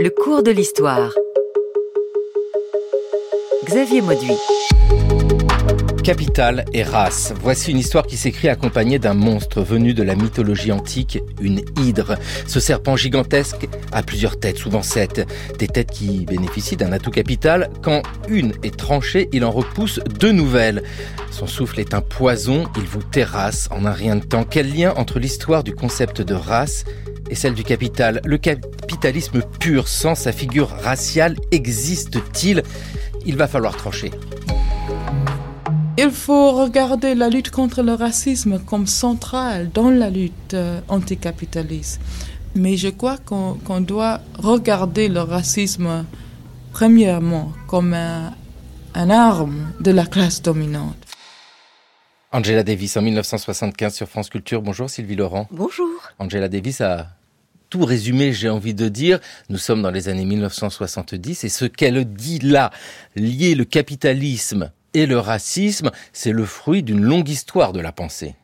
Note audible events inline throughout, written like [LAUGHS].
Le cours de l'histoire. Xavier Mauduit. Capital et race. Voici une histoire qui s'écrit accompagnée d'un monstre venu de la mythologie antique, une hydre. Ce serpent gigantesque a plusieurs têtes, souvent sept. Des têtes qui bénéficient d'un atout capital. Quand une est tranchée, il en repousse deux nouvelles. Son souffle est un poison, il vous terrasse en un rien de temps. Quel lien entre l'histoire du concept de race et celle du capital Le capitalisme pur, sans sa figure raciale, existe-t-il? Il va falloir trancher. Il faut regarder la lutte contre le racisme comme centrale dans la lutte euh, anticapitaliste. Mais je crois qu'on doit regarder le racisme premièrement comme un, un arme de la classe dominante. Angela Davis en 1975 sur France Culture. Bonjour Sylvie Laurent. Bonjour. Angela Davis a tout résumé, j'ai envie de dire. Nous sommes dans les années 1970 et ce qu'elle dit là, lier le capitalisme et le racisme, c'est le fruit d'une longue histoire de la pensée.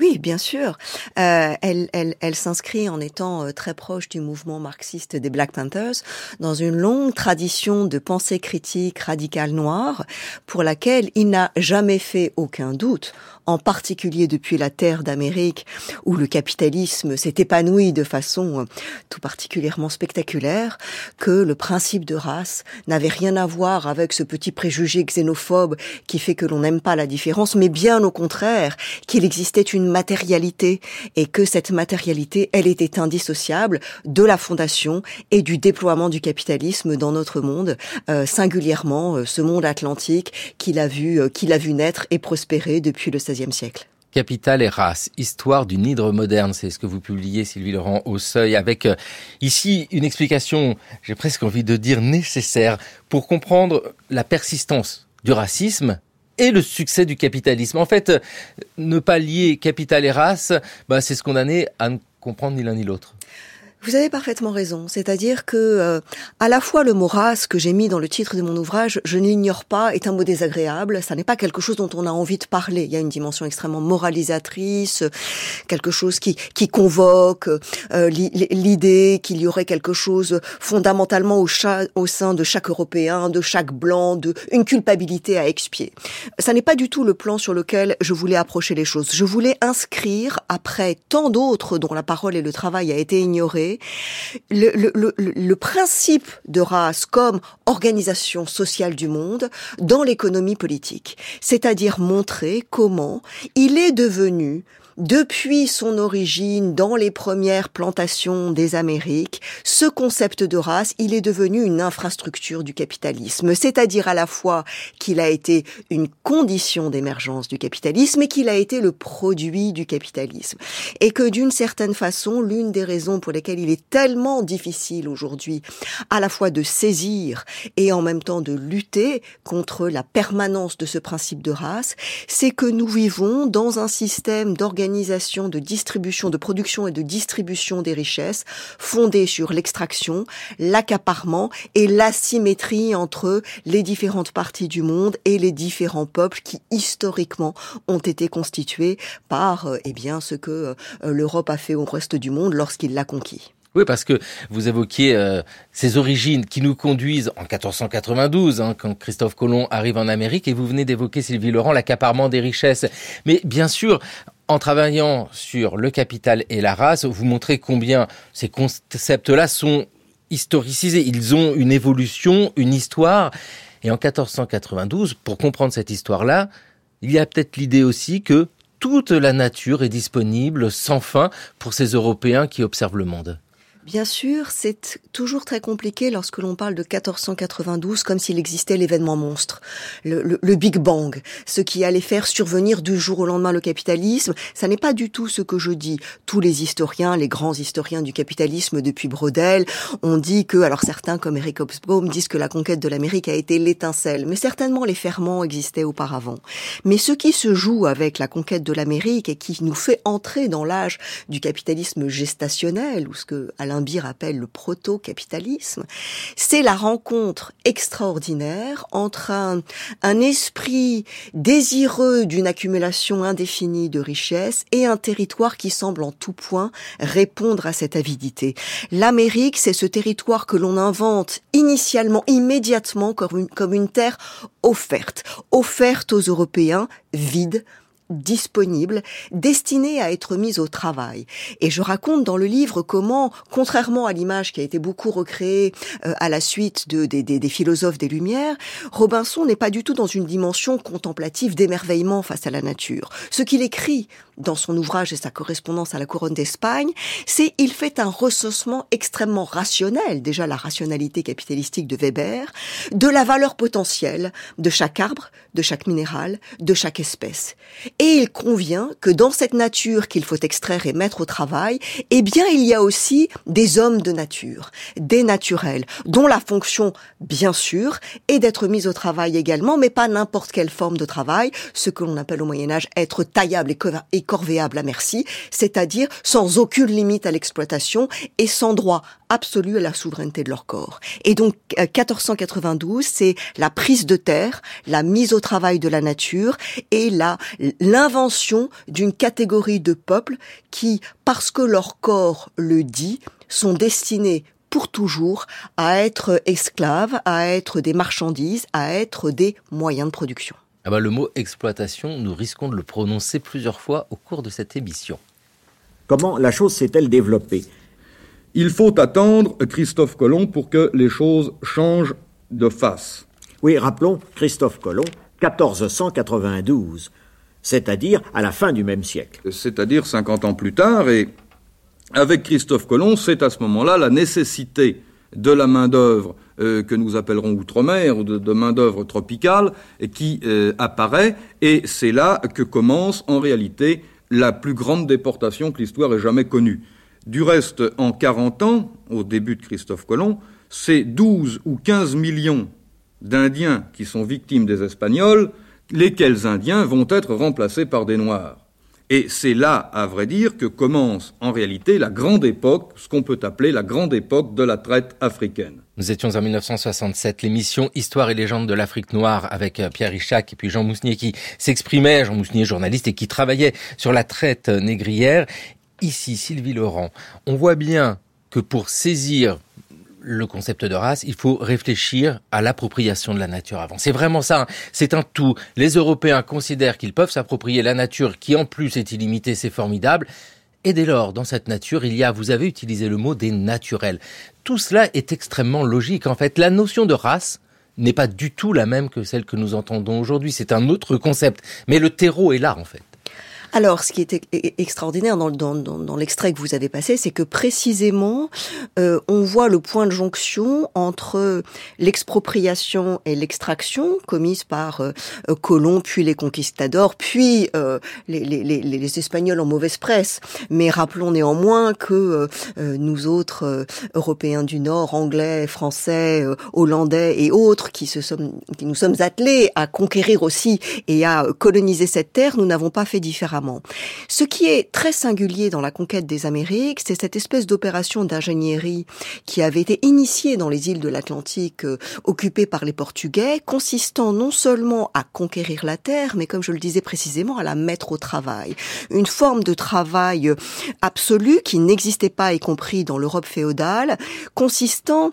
Oui, bien sûr. Euh, elle, s'inscrit en étant euh, très proche du mouvement marxiste des Black Panthers dans une longue tradition de pensée critique radicale noire pour laquelle il n'a jamais fait aucun doute en particulier depuis la terre d'Amérique, où le capitalisme s'est épanoui de façon euh, tout particulièrement spectaculaire, que le principe de race n'avait rien à voir avec ce petit préjugé xénophobe qui fait que l'on n'aime pas la différence, mais bien au contraire, qu'il existait une matérialité et que cette matérialité, elle était indissociable de la fondation et du déploiement du capitalisme dans notre monde, euh, singulièrement euh, ce monde atlantique qu'il a vu, qu'il a vu naître et prospérer depuis le siècle. Capital et race, histoire d'une hydre moderne, c'est ce que vous publiez, Sylvie Laurent, au seuil, avec euh, ici une explication, j'ai presque envie de dire nécessaire, pour comprendre la persistance du racisme et le succès du capitalisme. En fait, ne pas lier capital et race, bah, c'est se condamner à ne comprendre ni l'un ni l'autre. Vous avez parfaitement raison. C'est-à-dire que euh, à la fois le mot race que j'ai mis dans le titre de mon ouvrage, je n'ignore pas, est un mot désagréable. Ça n'est pas quelque chose dont on a envie de parler. Il y a une dimension extrêmement moralisatrice, quelque chose qui qui convoque euh, l'idée qu'il y aurait quelque chose fondamentalement au, au sein de chaque Européen, de chaque blanc, de une culpabilité à expier. Ça n'est pas du tout le plan sur lequel je voulais approcher les choses. Je voulais inscrire après tant d'autres dont la parole et le travail a été ignoré le, principe de race comme organisation sociale du monde dans l'économie politique, c'est-à-dire montrer comment il est devenu depuis son origine dans les premières plantations des Amériques, ce concept de race, il est devenu une infrastructure du capitalisme, c'est-à-dire à la fois qu'il a été une condition d'émergence du capitalisme et qu'il a été le produit du capitalisme. Et que d'une certaine façon, l'une des raisons pour lesquelles il est tellement difficile aujourd'hui à la fois de saisir et en même temps de lutter contre la permanence de ce principe de race, c'est que nous vivons dans un système d'organisation organisation de distribution, de production et de distribution des richesses fondée sur l'extraction, l'accaparement et l'asymétrie entre les différentes parties du monde et les différents peuples qui historiquement ont été constitués par euh, eh bien ce que euh, l'Europe a fait au reste du monde lorsqu'il l'a conquis. Oui, parce que vous évoquiez euh, ces origines qui nous conduisent en 1492, hein, quand Christophe Colomb arrive en Amérique, et vous venez d'évoquer, Sylvie Laurent, l'accaparement des richesses. Mais bien sûr, en travaillant sur le capital et la race, vous montrez combien ces concepts-là sont historicisés. Ils ont une évolution, une histoire. Et en 1492, pour comprendre cette histoire-là, il y a peut-être l'idée aussi que toute la nature est disponible sans fin pour ces Européens qui observent le monde. Bien sûr, c'est toujours très compliqué lorsque l'on parle de 1492 comme s'il existait l'événement monstre, le, Big Bang, ce qui allait faire survenir du jour au lendemain le capitalisme. Ça n'est pas du tout ce que je dis. Tous les historiens, les grands historiens du capitalisme depuis Brodel, ont dit que, alors certains comme Eric Hobsbawm disent que la conquête de l'Amérique a été l'étincelle, mais certainement les ferments existaient auparavant. Mais ce qui se joue avec la conquête de l'Amérique et qui nous fait entrer dans l'âge du capitalisme gestationnel, ou ce que qu'Alain Bir appelle le proto-capitalisme, c'est la rencontre extraordinaire entre un, esprit désireux d'une accumulation indéfinie de richesses et un territoire qui semble en tout point répondre à cette avidité. L'Amérique, c'est ce territoire que l'on invente initialement, immédiatement, comme une terre offerte, offerte aux Européens, vide, disponible, destinée à être mise au travail. Et je raconte dans le livre comment, contrairement à l'image qui a été beaucoup recréée euh, à la suite de, des, des, des philosophes des Lumières, Robinson n'est pas du tout dans une dimension contemplative d'émerveillement face à la nature. Ce qu'il écrit dans son ouvrage et sa correspondance à la couronne d'Espagne, c'est il fait un recensement extrêmement rationnel, déjà la rationalité capitalistique de Weber, de la valeur potentielle de chaque arbre, de chaque minéral, de chaque espèce. Et il convient que dans cette nature qu'il faut extraire et mettre au travail, eh bien il y a aussi des hommes de nature, des naturels, dont la fonction, bien sûr, est d'être mis au travail également, mais pas n'importe quelle forme de travail, ce que l'on appelle au Moyen Âge être taillable et corvéable à merci, c'est-à-dire sans aucune limite à l'exploitation et sans droit absolu à la souveraineté de leur corps. Et donc 1492, c'est la prise de terre, la mise au travail de la nature et la l'invention d'une catégorie de peuples qui, parce que leur corps le dit, sont destinés pour toujours à être esclaves, à être des marchandises, à être des moyens de production. Ah bah, le mot exploitation, nous risquons de le prononcer plusieurs fois au cours de cette émission. Comment la chose s'est-elle développée? Il faut attendre Christophe Colomb pour que les choses changent de face. Oui, rappelons Christophe Colomb, 1492, c'est-à-dire à la fin du même siècle. C'est-à-dire 50 ans plus tard, et avec Christophe Colomb, c'est à ce moment-là la nécessité de la main-d'œuvre euh, que nous appellerons outre-mer ou de, de main-d'œuvre tropicale qui euh, apparaît, et c'est là que commence en réalité la plus grande déportation que l'histoire ait jamais connue. Du reste, en 40 ans, au début de Christophe Colomb, c'est 12 ou 15 millions d'Indiens qui sont victimes des Espagnols, lesquels Indiens vont être remplacés par des Noirs. Et c'est là, à vrai dire, que commence en réalité la grande époque, ce qu'on peut appeler la grande époque de la traite africaine. Nous étions en 1967, l'émission Histoire et légende de l'Afrique noire avec euh, Pierre Richac et puis Jean Mousnier qui s'exprimait, Jean Mousnier journaliste et qui travaillait sur la traite négrière. Ici, Sylvie Laurent, on voit bien que pour saisir le concept de race, il faut réfléchir à l'appropriation de la nature avant. C'est vraiment ça, hein. c'est un tout. Les Européens considèrent qu'ils peuvent s'approprier la nature qui en plus est illimitée, c'est formidable. Et dès lors, dans cette nature, il y a, vous avez utilisé le mot des naturels. Tout cela est extrêmement logique. En fait, la notion de race n'est pas du tout la même que celle que nous entendons aujourd'hui. C'est un autre concept. Mais le terreau est là, en fait. Alors, ce qui est extraordinaire dans, l'extrait que vous avez passé, c'est que précisément, euh, on voit le point de jonction entre l'expropriation et l'extraction commise par euh, Colomb, puis les conquistadors, puis euh, les, Espagnols en mauvaise presse. Mais rappelons néanmoins que euh, nous autres euh, Européens du Nord, Anglais, Français, euh, Hollandais et autres, qui, qui nous sommes attelés à conquérir aussi et à coloniser cette terre, nous n'avons pas fait différemment. Ce qui est très singulier dans la conquête des Amériques, c'est cette espèce d'opération d'ingénierie qui avait été initiée dans les îles de l'Atlantique euh, occupées par les Portugais, consistant non seulement à conquérir la terre, mais comme je le disais précisément, à la mettre au travail. Une forme de travail absolu qui n'existait pas, y compris dans l'Europe féodale, consistant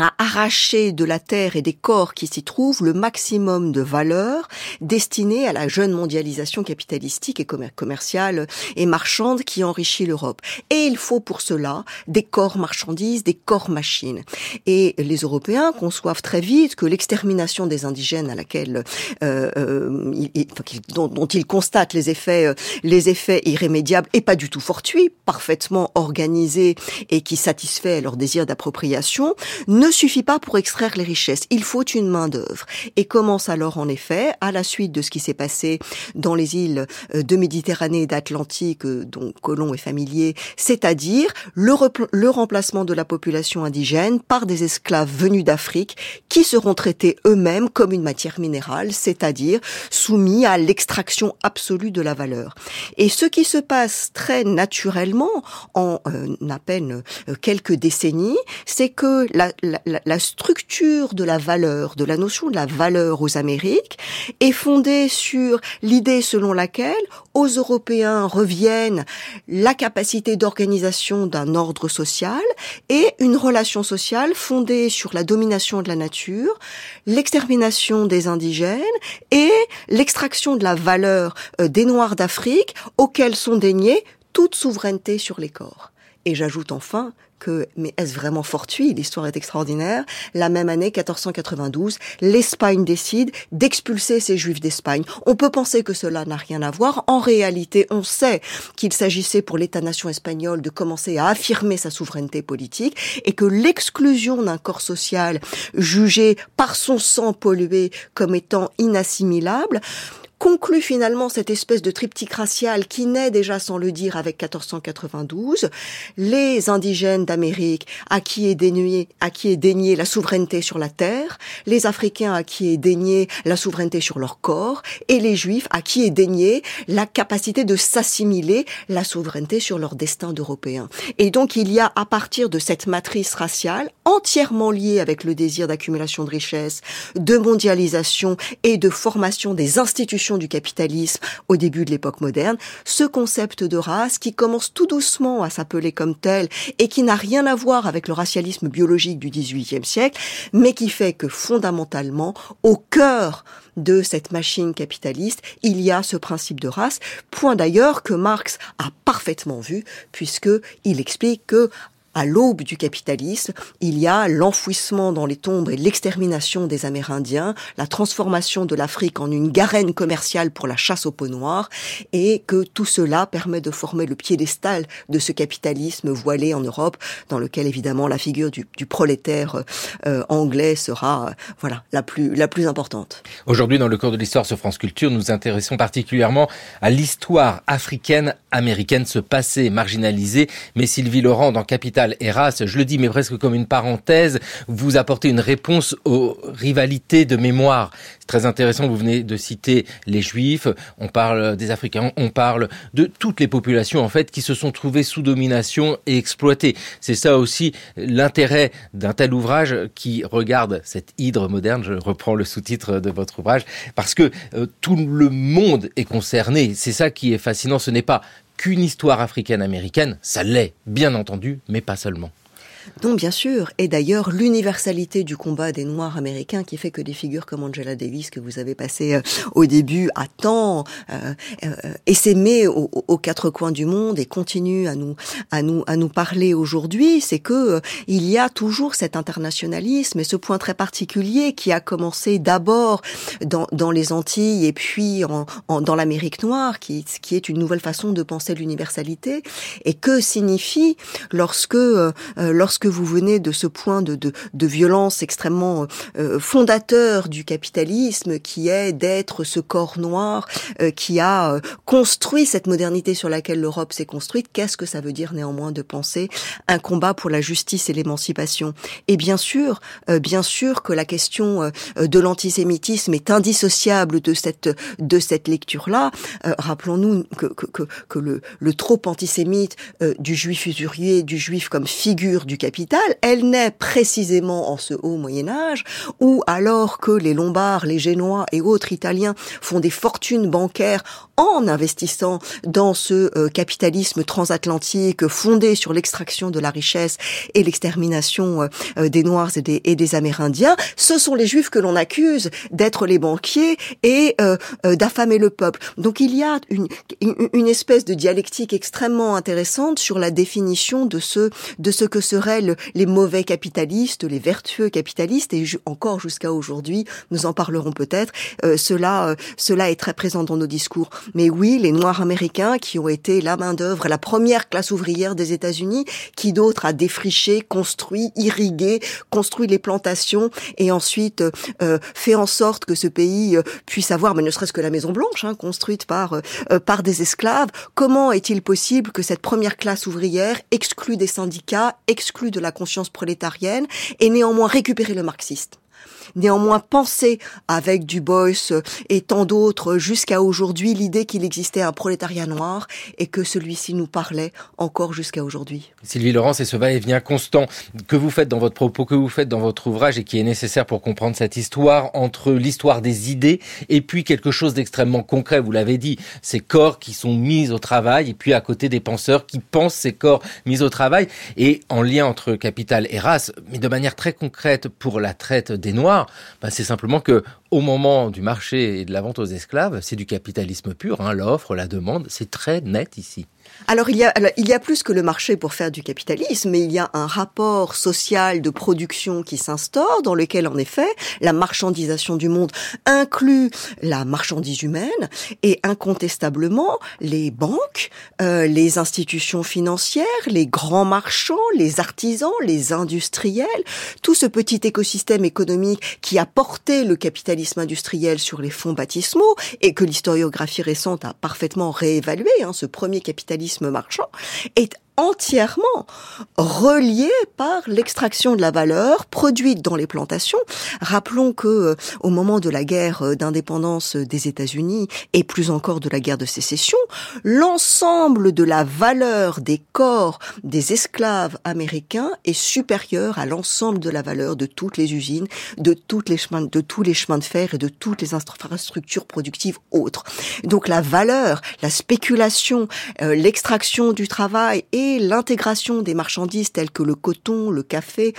à arracher de la terre et des corps qui s'y trouvent le maximum de valeur destinée à la jeune mondialisation capitalistique et commerciale et marchande qui enrichit l'Europe. Et il faut pour cela des corps marchandises, des corps machines. Et les Européens conçoivent très vite que l'extermination des indigènes à laquelle euh, euh, dont, dont, ils constatent les effets, euh, les effets irrémédiables et pas du tout fortuits, parfaitement organisés et qui satisfait leur désir d'appropriation, ne suffit suffit pas pour extraire les richesses. Il faut une main d'œuvre. Et commence alors en effet, à la suite de ce qui s'est passé dans les îles euh, de Méditerranée et d'Atlantique, euh, dont Colomb est familier, c'est-à-dire le, remplacement de la population indigène par des esclaves venus d'Afrique qui seront traités eux-mêmes comme une matière minérale, c'est-à-dire soumis à l'extraction absolue de la valeur. Et ce qui se passe très naturellement en euh, à peine quelques décennies, c'est que la, la, structure de la valeur, de la notion de la valeur aux Amériques, est fondée sur l'idée selon laquelle aux Européens reviennent la capacité d'organisation d'un ordre social et une relation sociale fondée sur la domination de la nature, l'extermination des indigènes et l'extraction de la valeur euh, des Noirs d'Afrique auxquels sont déniés toute souveraineté sur les corps. Et j'ajoute enfin que, mais est-ce vraiment fortuit? L'histoire est extraordinaire. La même année, 1492, l'Espagne décide d'expulser ces Juifs d'Espagne. On peut penser que cela n'a rien à voir. En réalité, on sait qu'il s'agissait pour l'État-nation espagnol de commencer à affirmer sa souveraineté politique et que l'exclusion d'un corps social jugé par son sang pollué comme étant inassimilable conclut finalement cette espèce de triptyque racial qui naît déjà sans le dire avec 1492, les indigènes d'Amérique à qui est dénié, à qui est dénié la souveraineté sur la terre, les Africains à qui est dénié la souveraineté sur leur corps, et les Juifs à qui est dénié la capacité de s'assimiler la souveraineté sur leur destin d'Européens. Et donc il y a à partir de cette matrice raciale entièrement liée avec le désir d'accumulation de richesses, de mondialisation et de formation des institutions du capitalisme au début de l'époque moderne, ce concept de race qui commence tout doucement à s'appeler comme tel et qui n'a rien à voir avec le racialisme biologique du XVIIIe siècle, mais qui fait que fondamentalement, au cœur de cette machine capitaliste, il y a ce principe de race, point d'ailleurs que Marx a parfaitement vu, puisque il explique que à l'aube du capitalisme, il y a l'enfouissement dans les tombes et l'extermination des Amérindiens, la transformation de l'Afrique en une garenne commerciale pour la chasse au peau noir, et que tout cela permet de former le piédestal de ce capitalisme voilé en Europe, dans lequel évidemment la figure du, prolétaire euh, anglais sera euh, voilà la plus la plus importante. Aujourd'hui, dans le cours de l'histoire sur France Culture, nous intéressons particulièrement à l'histoire africaine américaine, ce passé marginalisé. Mais Sylvie Laurent, dans Capital Eras, je le dis, mais presque comme une parenthèse, vous apportez une réponse aux rivalités de mémoire. C'est très intéressant, vous venez de citer les Juifs, on parle des Africains, on parle de toutes les populations, en fait, qui se sont trouvées sous domination et exploitées. C'est ça aussi l'intérêt d'un tel ouvrage qui regarde cette hydre moderne, je reprends le sous-titre de votre ouvrage, parce que euh, tout le monde est concerné. C'est ça qui est fascinant, ce n'est pas qu'une histoire africaine-américaine, ça l'est, bien entendu, mais pas seulement. Non, bien sûr. Et d'ailleurs, l'universalité du combat des Noirs américains qui fait que des figures comme Angela Davis, que vous avez passé euh, au début, a tant euh, euh, aux, quatre coins du monde et continue à nous, à nous, à nous parler aujourd'hui, c'est que euh, il y a toujours cet internationalisme et ce point très particulier qui a commencé d'abord dans, dans les Antilles et puis en, en, dans l'Amérique noire, qui, qui est une nouvelle façon de penser l'universalité. Et que signifie lorsque, lorsque que vous venez de ce point de, de, de violence extrêmement euh, fondateur du capitalisme, qui est d'être ce corps noir euh, qui a euh, construit cette modernité sur laquelle l'Europe s'est construite, qu'est-ce que ça veut dire néanmoins de penser un combat pour la justice et l'émancipation? Et bien sûr, bien sûr que la question de l'antisémitisme est indissociable de cette de cette lecture-là. Rappelons-nous que, que, que, que, le, le trop antisémite du juif usurier, du juif comme figure du capitalisme, elle naît précisément en ce haut Moyen Âge, où alors que les Lombards, les Génois et autres Italiens font des fortunes bancaires en investissant dans ce euh, capitalisme transatlantique fondé sur l'extraction de la richesse et l'extermination euh, euh, des Noirs et des, et des, Amérindiens, ce sont les Juifs que l'on accuse d'être les banquiers et d'affamer le peuple. Donc il y a une, une espèce de dialectique extrêmement intéressante sur la définition de ce, de ce que serait les mauvais capitalistes, les vertueux capitalistes, et encore jusqu'à aujourd'hui, nous en parlerons peut-être. euh, cela, euh, cela est très présent dans nos discours. Mais oui, les Noirs américains qui ont été la main d'œuvre, la première classe ouvrière des États-Unis, qui d'autre a défriché, construit, irrigué, construit les plantations et ensuite euh, euh, fait en sorte que ce pays puisse avoir, mais ne serait-ce que la Maison Blanche, hein, construite par par des esclaves. Comment est-il possible que cette première classe ouvrière, exclue des syndicats, exclue de la conscience prolétarienne, ait néanmoins récupéré le marxiste Néanmoins, penser avec Du Bois euh, et tant d'autres jusqu'à aujourd'hui l'idée qu'il existait un prolétariat noir et que celui-ci nous parlait encore jusqu'à aujourd'hui. Sylvie Laurent, c'est ce va-et-vient constant que vous faites dans votre propos, que vous faites dans votre ouvrage et qui est nécessaire pour comprendre cette histoire entre l'histoire des idées et puis quelque chose d'extrêmement concret. Vous l'avez dit, ces corps qui sont mis au travail et puis à côté des penseurs qui pensent ces corps mis au travail et en lien entre capital et race, mais de manière très concrète pour la traite des Noirs, ben, c'est simplement que au moment du marché et de la vente aux esclaves, c'est du capitalisme pur, hein, l'offre, la demande, c'est très net ici. Alors il y a il y a plus que le marché pour faire du capitalisme, mais il y a un rapport social de production qui s'instaure dans lequel en effet la marchandisation du monde inclut la marchandise humaine et incontestablement les banques, euh, les institutions financières, les grands marchands, les artisans, les industriels, tout ce petit écosystème économique qui a porté le capitalisme industriel sur les fonds baptismaux et que l'historiographie récente a parfaitement réévalué, hein, ce premier capitalisme marchand, est entièrement relié par l'extraction de la valeur produite dans les plantations. Rappelons que euh, au moment de la guerre euh, d'indépendance des États-Unis et plus encore de la guerre de sécession, l'ensemble de la valeur des corps des esclaves américains est supérieur à l'ensemble de la valeur de toutes les usines, de toutes les chemins de tous les chemins de fer et de toutes les infrastructures productives autres. Donc la valeur, la spéculation, euh, l'extraction du travail et l'intégration des marchandises telles que le coton, le café,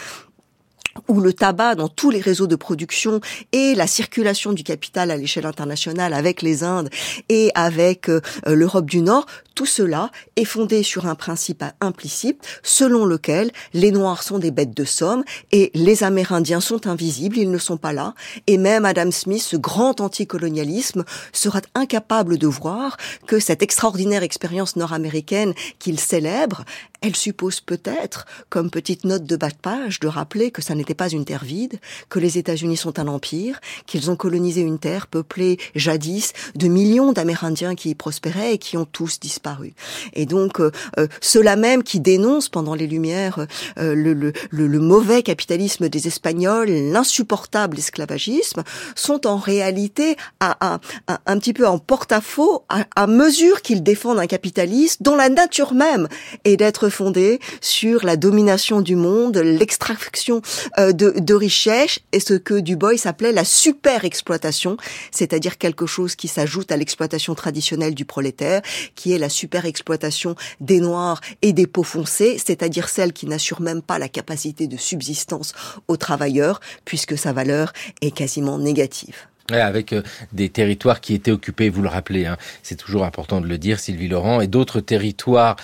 ou le tabac dans tous les réseaux de production et la circulation du capital à l'échelle internationale avec les Indes et avec euh, l'Europe du Nord, tout cela est fondé sur un principe implicite selon lequel les Noirs sont des bêtes de somme et les Amérindiens sont invisibles, ils ne sont pas là. Et même Adam Smith, ce grand anticolonialisme, sera incapable de voir que cette extraordinaire expérience nord-américaine qu'il célèbre, elle suppose peut-être, comme petite note de bas de page, de rappeler que ça n'était pas une terre vide, que les États-Unis sont un empire, qu'ils ont colonisé une terre peuplée jadis de millions d'Amérindiens qui y prospéraient et qui ont tous disparu. Et donc, euh, euh, ceux-là même qui dénoncent pendant les Lumières euh, le, le, le, mauvais capitalisme des Espagnols, l'insupportable esclavagisme, sont en réalité à, un petit peu en porte-à-faux à, à mesure qu'ils défendent un capitalisme dont la nature même est d'être fondée sur la domination du monde, l'extraction euh, de, richesses et ce que Du Bois appelait la super exploitation, c'est-à-dire quelque chose qui s'ajoute à l'exploitation traditionnelle du prolétaire, qui est la super exploitation des noirs et des peaux foncées, c'est-à-dire celle qui n'assure même pas la capacité de subsistance aux travailleurs, puisque sa valeur est quasiment négative. Avec euh, des territoires qui étaient occupés, vous le rappelez, hein, c'est toujours important de le dire, Sylvie Laurent, et d'autres territoires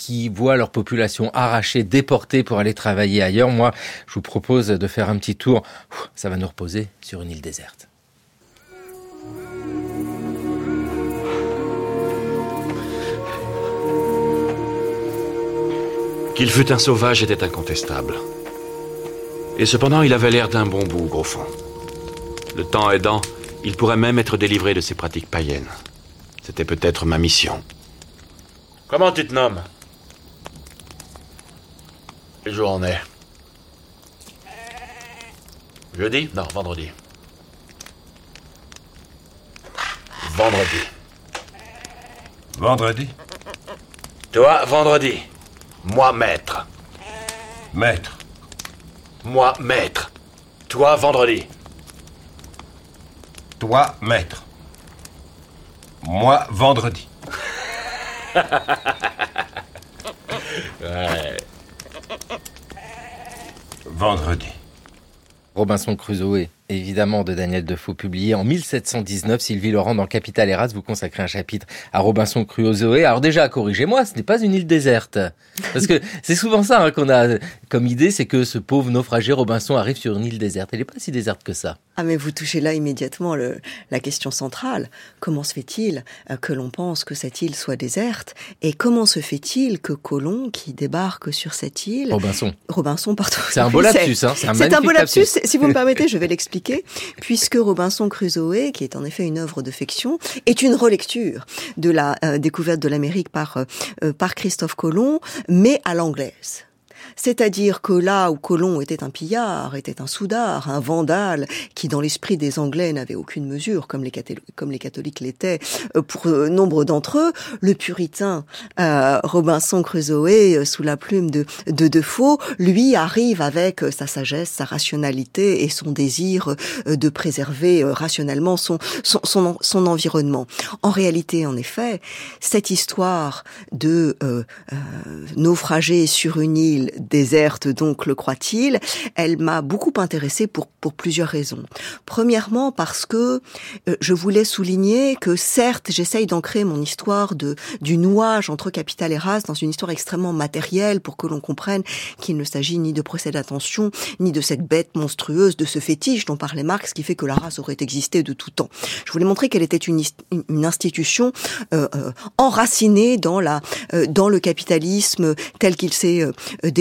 qui voient leur population arrachée, déportée pour aller travailler ailleurs. Moi, je vous propose de faire un petit tour. Ça va nous reposer sur une île déserte. Qu'il fût un sauvage était incontestable. Et cependant, il avait l'air d'un bon bougre au fond. Le temps aidant, il pourrait même être délivré de ses pratiques païennes. C'était peut-être ma mission. Comment tu te nommes? Quel jour on est Jeudi Non, vendredi. Vendredi. Vendredi Toi, vendredi. Moi, maître. Maître. Moi, maître. Toi, vendredi. Toi, maître. Moi, vendredi. [LAUGHS] Vendredi. Robinson Crusoe évidemment, de Daniel Defoe, publié en 1719. Sylvie Laurent, dans Capital Eras, vous consacrez un chapitre à Robinson Crusoe. Alors déjà, corrigez-moi, ce n'est pas une île déserte. Parce que [LAUGHS] c'est souvent ça hein, qu'on a comme idée, c'est que ce pauvre naufragé Robinson arrive sur une île déserte. Elle n'est pas si déserte que ça. Ah mais vous touchez là immédiatement le, la question centrale. Comment se fait-il euh, que l'on pense que cette île soit déserte? Et comment se fait-il que Colomb, qui débarque sur cette île... Robinson. Robinson, pardon. C'est un beau lapsus, hein. C'est un, un beau lapsus. lapsus. Si vous me permettez, je vais [LAUGHS] l'expliquer. Puisque Robinson Crusoe, qui est en effet une œuvre de fiction, est une relecture de la euh, découverte de l'Amérique par, euh, par Christophe Colomb, mais à l'anglaise. C'est-à-dire que là où Colomb était un pillard, était un soudard, un vandale, qui dans l'esprit des Anglais n'avait aucune mesure, comme les, catholiques l'étaient euh, pour euh, nombre d'entre eux, le puritain euh, Robinson Crusoe, sous la plume de, de Defoe, lui arrive avec sa sagesse, sa rationalité et son désir de préserver rationnellement son, environnement. En réalité, en effet, cette histoire de naufragé sur une île déserte donc le croit-il, elle m'a beaucoup intéressée pour pour plusieurs raisons. Premièrement parce que euh, je voulais souligner que certes, j'essaye d'ancrer mon histoire de du nouage entre capital et race dans une histoire extrêmement matérielle pour que l'on comprenne qu'il ne s'agit ni de procès d'attention, ni de cette bête monstrueuse, de ce fétiche dont parlait Marx qui fait que la race aurait existé de tout temps. Je voulais montrer qu'elle était une, une institution euh, euh, enracinée dans la euh, dans le capitalisme tel qu'il s'est euh,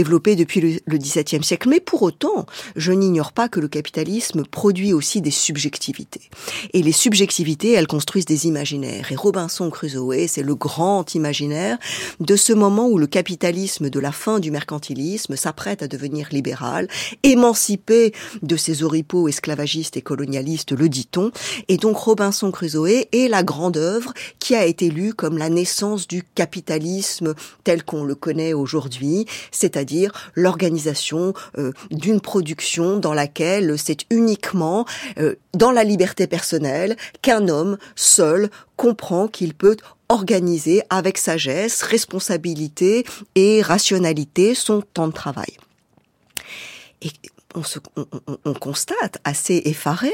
développé depuis le, XVIIe siècle. Mais pour autant, je n'ignore pas que le capitalisme produit aussi des subjectivités. Et les subjectivités, elles construisent des imaginaires. Et Robinson Crusoe, c'est le grand imaginaire de ce moment où le capitalisme de la fin du mercantilisme s'apprête à devenir libéral, émancipé de ses oripeaux esclavagistes et colonialistes, le dit-on. Et donc Robinson Crusoe est la grande œuvre qui a été lue comme la naissance du capitalisme tel qu'on le connaît aujourd'hui, c'est-à-dire l'organisation euh, d'une production dans laquelle c'est uniquement euh, dans la liberté personnelle qu'un homme seul comprend qu'il peut organiser avec sagesse, responsabilité et rationalité son temps de travail. On, constate assez effaré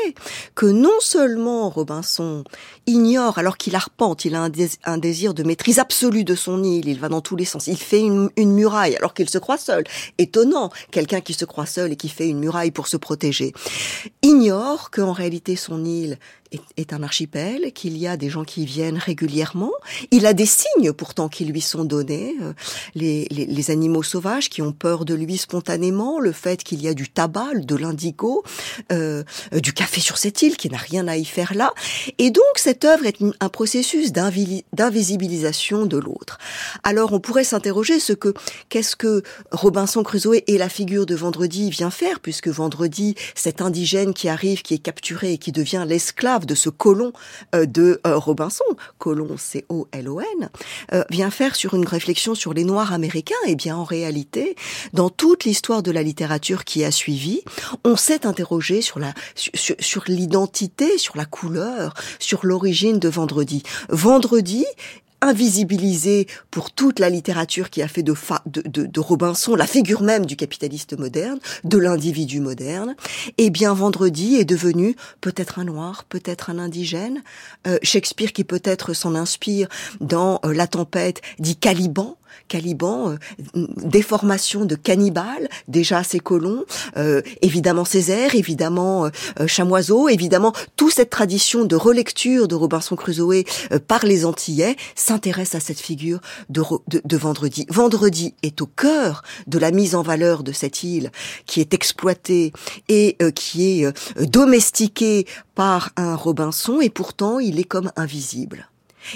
que non seulement Robinson ignore, alors qu'il arpente, il a un, désir, un désir de maîtrise absolue de son île, il va dans tous les sens, il fait une, une muraille alors qu'il se croit seul. Étonnant, quelqu'un qui se croit seul et qui fait une muraille pour se protéger. Ignore qu'en réalité son île est, est un archipel, qu'il y a des gens qui viennent régulièrement. Il a des signes pourtant qui lui sont donnés, les, les, les animaux sauvages qui ont peur de lui spontanément, le fait qu'il y a du tabac, de l'indigo, euh, du café sur cette île qui n'a rien à y faire là. Et donc cette œuvre est un processus d'invisibilisation de l'autre. Alors on pourrait s'interroger ce que qu'est-ce que Robinson Crusoe et la figure de Vendredi vient faire, puisque Vendredi, cet indigène qui arrive, qui est capturé et qui devient l'esclave de ce colon euh, de euh, Robinson, colon C-O-L-O-N, euh, vient faire sur une réflexion sur les Noirs américains. Et bien en réalité, dans toute l'histoire de la littérature qui a suivi, on s'est interrogé sur la sur l'identité, sur la couleur, sur l'origine de Vendredi. Vendredi invisibilisé pour toute la littérature qui a fait de, de, de, de, Robinson la figure même du capitaliste moderne, de l'individu moderne, eh bien Vendredi est devenu peut-être un noir, peut-être un indigène. Euh, Shakespeare qui peut-être s'en inspire dans euh, La tempête dit Caliban, Caliban, euh, déformation de cannibale, déjà ses colons, euh, évidemment Césaire, évidemment euh, Chamoiseau, évidemment toute cette tradition de relecture de Robinson Crusoe par les Antillais s'intéresse à cette figure de, Vendredi. Vendredi est au cœur de la mise en valeur de cette île qui est exploitée et euh, qui est domestiquée par un Robinson et pourtant il est comme invisible.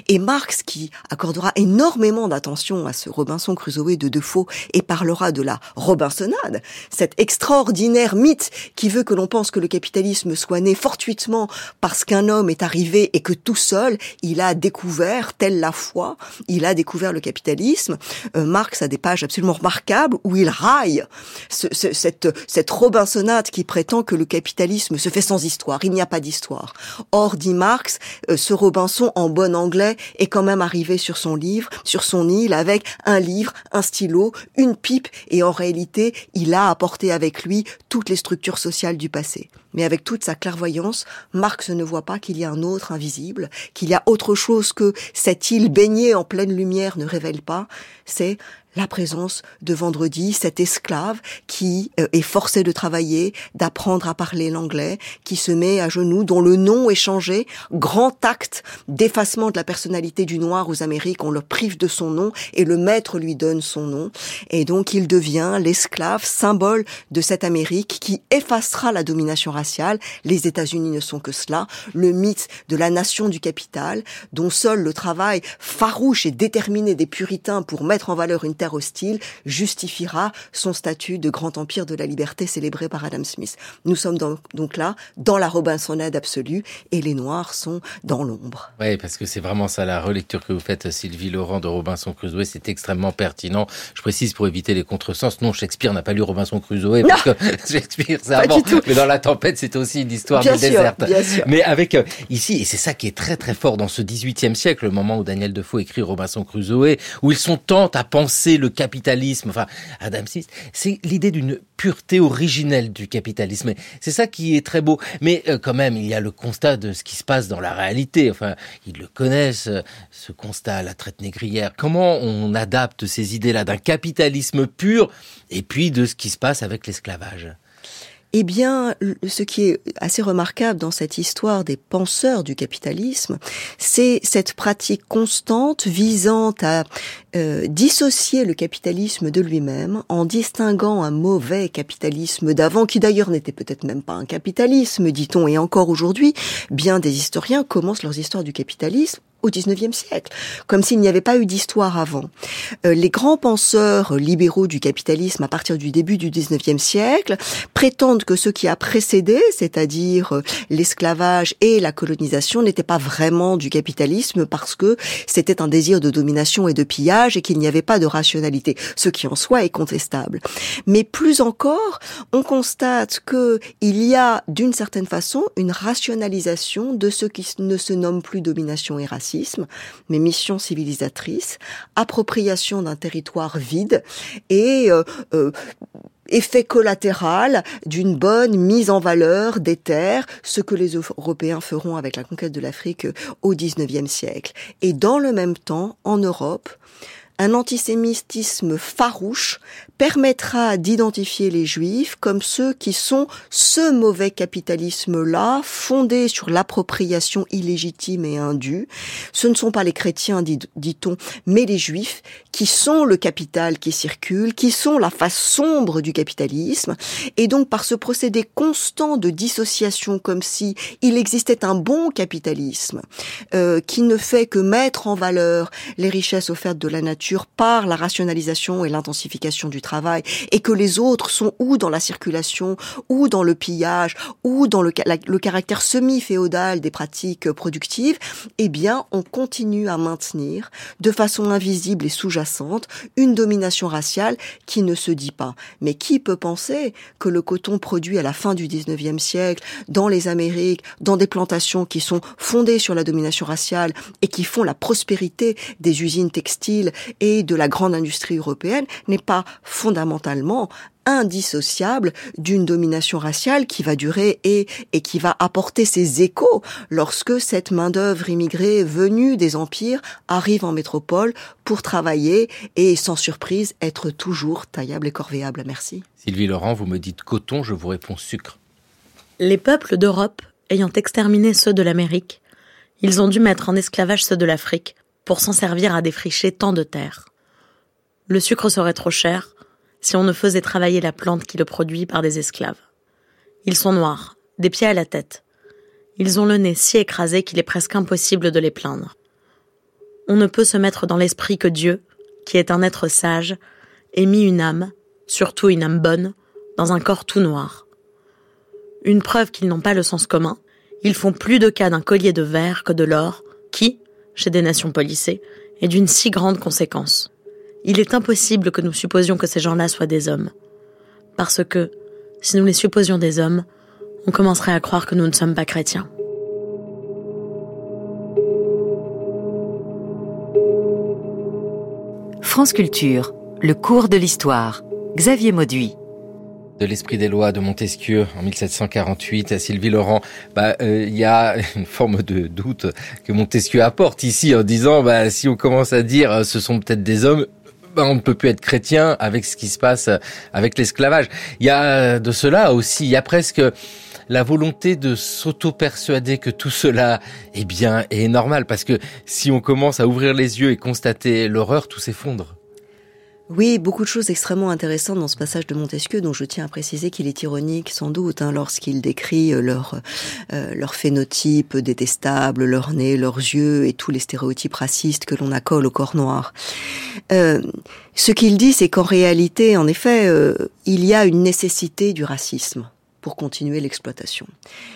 Et Marx, qui accordera énormément d'attention à ce Robinson Crusoe de Defoe et parlera de la Robinsonade, cet extraordinaire mythe qui veut que l'on pense que le capitalisme soit né fortuitement parce qu'un homme est arrivé et que tout seul, il a découvert, telle la foi, il a découvert le capitalisme. Euh, Marx a des pages absolument remarquables où il raille ce, ce, cette, cette Robinsonade qui prétend que le capitalisme se fait sans histoire. Il n'y a pas d'histoire. Or, dit Marx, euh, ce Robinson en bon anglais est quand même arrivé sur son livre, sur son île, avec un livre, un stylo, une pipe, et en réalité, il a apporté avec lui toutes les structures sociales du passé. Mais avec toute sa clairvoyance, Marx ne voit pas qu'il y a un autre invisible, qu'il y a autre chose que cette île baignée en pleine lumière ne révèle pas. C'est la présence de Vendredi, cet esclave qui euh, est forcé de travailler, d'apprendre à parler l'anglais, qui se met à genoux, dont le nom est changé, grand acte d'effacement de la personnalité du noir aux Amériques, on le prive de son nom et le maître lui donne son nom. Et donc il devient l'esclave, symbole de cette Amérique qui effacera la domination raciale. Les États-Unis ne sont que cela, le mythe de la nation du capital, dont seul le travail farouche et déterminé des puritains pour mettre en valeur une terre hostile justifiera son statut de grand empire de la liberté célébré par Adam Smith. Nous sommes donc là dans la Robinsonade absolue et les Noirs sont dans l'ombre. Oui, parce que c'est vraiment ça la relecture que vous faites, Sylvie Laurent de Robinson Crusoe, c'est extrêmement pertinent. Je précise pour éviter les contresens, non, Shakespeare n'a pas lu Robinson Crusoe parce que [LAUGHS] Shakespeare c'est avant, mais dans la tempête c'est aussi une histoire bien de sûr, déserte. Bien sûr. Mais avec euh, ici, et c'est ça qui est très très fort dans ce 18e siècle, le moment où Daniel Defoe écrit Robinson Crusoe, où ils sont tant à penser le capitalisme, enfin Adam Smith, c'est l'idée d'une pureté originelle du capitalisme. C'est ça qui est très beau. Mais euh, quand même, il y a le constat de ce qui se passe dans la réalité. Enfin, ils le connaissent, euh, ce constat à la traite négrière. Comment on adapte ces idées-là d'un capitalisme pur et puis de ce qui se passe avec l'esclavage? Eh bien, ce qui est assez remarquable dans cette histoire des penseurs du capitalisme, c'est cette pratique constante visant à euh, dissocier le capitalisme de lui-même en distinguant un mauvais capitalisme d'avant, qui d'ailleurs n'était peut-être même pas un capitalisme, dit-on, et encore aujourd'hui, bien des historiens commencent leurs histoires du capitalisme au XIXe siècle, comme s'il n'y avait pas eu d'histoire avant. Euh, les grands penseurs libéraux du capitalisme à partir du début du XIXe siècle prétendent que ce qui a précédé, c'est-à-dire euh, l'esclavage et la colonisation, n'était pas vraiment du capitalisme parce que c'était un désir de domination et de pillage et qu'il n'y avait pas de rationalité, ce qui en soi est contestable. Mais plus encore, on constate que il y a d'une certaine façon une rationalisation de ce qui ne se nomme plus domination et racisme mais mission civilisatrice, appropriation d'un territoire vide et euh, euh, effet collatéral d'une bonne mise en valeur des terres, ce que les Européens feront avec la conquête de l'Afrique au XIXe siècle. Et dans le même temps, en Europe, un antisémitisme farouche permettra d'identifier les juifs comme ceux qui sont ce mauvais capitalisme-là, fondé sur l'appropriation illégitime et indue. Ce ne sont pas les chrétiens, dit-on, mais les juifs qui sont le capital qui circule, qui sont la face sombre du capitalisme. Et donc par ce procédé constant de dissociation, comme si il existait un bon capitalisme euh, qui ne fait que mettre en valeur les richesses offertes de la nature par la rationalisation et l'intensification du travail et que les autres sont ou dans la circulation, ou dans le pillage, ou dans le, le caractère semi-féodal des pratiques productives, eh bien, on continue à maintenir de façon invisible et sous-jacente une domination raciale qui ne se dit pas. Mais qui peut penser que le coton produit à la fin du 19e siècle dans les Amériques, dans des plantations qui sont fondées sur la domination raciale et qui font la prospérité des usines textiles et de la grande industrie européenne n'est pas fondamentalement indissociable d'une domination raciale qui va durer et, et qui va apporter ses échos lorsque cette main-d'œuvre immigrée venue des empires arrive en métropole pour travailler et sans surprise être toujours taillable et corvéable. Merci. Sylvie Laurent, vous me dites coton, je vous réponds sucre. Les peuples d'Europe ayant exterminé ceux de l'Amérique, ils ont dû mettre en esclavage ceux de l'Afrique pour s'en servir à défricher tant de terres. Le sucre serait trop cher si on ne faisait travailler la plante qui le produit par des esclaves. Ils sont noirs, des pieds à la tête. Ils ont le nez si écrasé qu'il est presque impossible de les plaindre. On ne peut se mettre dans l'esprit que Dieu, qui est un être sage, ait mis une âme, surtout une âme bonne, dans un corps tout noir. Une preuve qu'ils n'ont pas le sens commun, ils font plus de cas d'un collier de verre que de l'or, qui, chez des nations policées, est d'une si grande conséquence. Il est impossible que nous supposions que ces gens-là soient des hommes. Parce que, si nous les supposions des hommes, on commencerait à croire que nous ne sommes pas chrétiens. France Culture, le cours de l'histoire. Xavier Mauduit. de l'esprit des lois de Montesquieu en 1748 à Sylvie Laurent, bah, euh, il y a [LAUGHS] une forme de doute que Montesquieu apporte ici en disant bah, si on commence à dire euh, ce sont peut-être des hommes, on ne peut plus être chrétien avec ce qui se passe avec l'esclavage. Il y a de cela aussi, il y a presque la volonté de s'auto-persuader que tout cela est bien et est normal, parce que si on commence à ouvrir les yeux et constater l'horreur, tout s'effondre. Oui, beaucoup de choses extrêmement intéressantes dans ce passage de Montesquieu, dont je tiens à préciser qu'il est ironique sans doute hein, lorsqu'il décrit euh, leur euh, leur phénotype détestable, leur nez, leurs yeux et tous les stéréotypes racistes que l'on accole au corps noir. Euh, ce qu'il dit, c'est qu'en réalité, en effet, euh, il y a une nécessité du racisme pour continuer l'exploitation.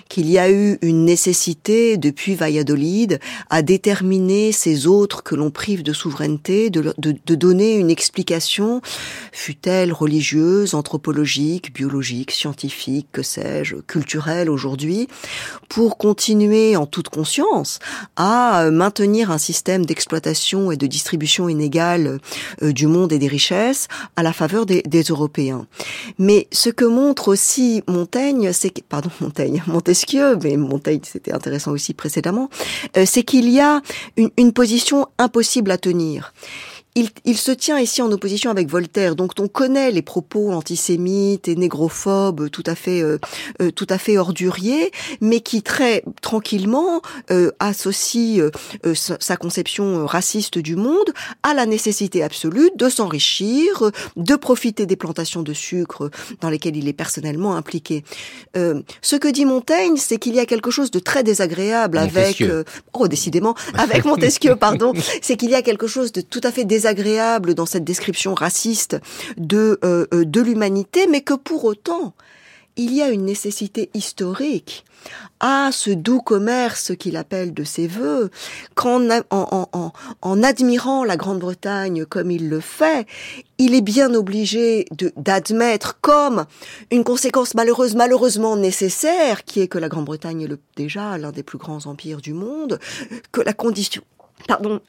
Qu'il y a eu une nécessité depuis Valladolid à déterminer ces autres que l'on prive de souveraineté, de, de, de donner une explication, fut-elle religieuse, anthropologique, biologique, scientifique, que sais-je, culturelle aujourd'hui, pour continuer en toute conscience à maintenir un système d'exploitation et de distribution inégale euh, du monde et des richesses à la faveur des, des Européens. Mais ce que montre aussi mon Montaigne, c'est pardon [LAUGHS] Montaigne, Montesquieu, mais Montaigne c'était intéressant aussi précédemment, euh, c'est qu'il y a une, une position impossible à tenir il, il, se tient ici en opposition avec Voltaire, donc on connaît les propos antisémites et négrophobes tout à fait, euh, euh, tout à fait orduriers, mais qui très tranquillement euh, associe euh, sa conception raciste du monde à la nécessité absolue de s'enrichir, de profiter des plantations de sucre dans lesquelles il est personnellement impliqué. Euh, ce que dit Montaigne, c'est qu'il y a quelque chose de très désagréable avec, oh décidément, avec Montesquieu, pardon, [LAUGHS] c'est qu'il y a quelque chose de tout à fait désagréable dans cette description raciste de, euh, de l'humanité, mais que pour autant, il y a une nécessité historique à ce doux commerce qu'il appelle de ses voeux, qu'en en, en, en, admirant la Grande-Bretagne comme il le fait, il est bien obligé d'admettre comme une conséquence malheureuse, malheureusement nécessaire, qui est que la Grande-Bretagne est déjà l'un des plus grands empires du monde, que la condition, pardon,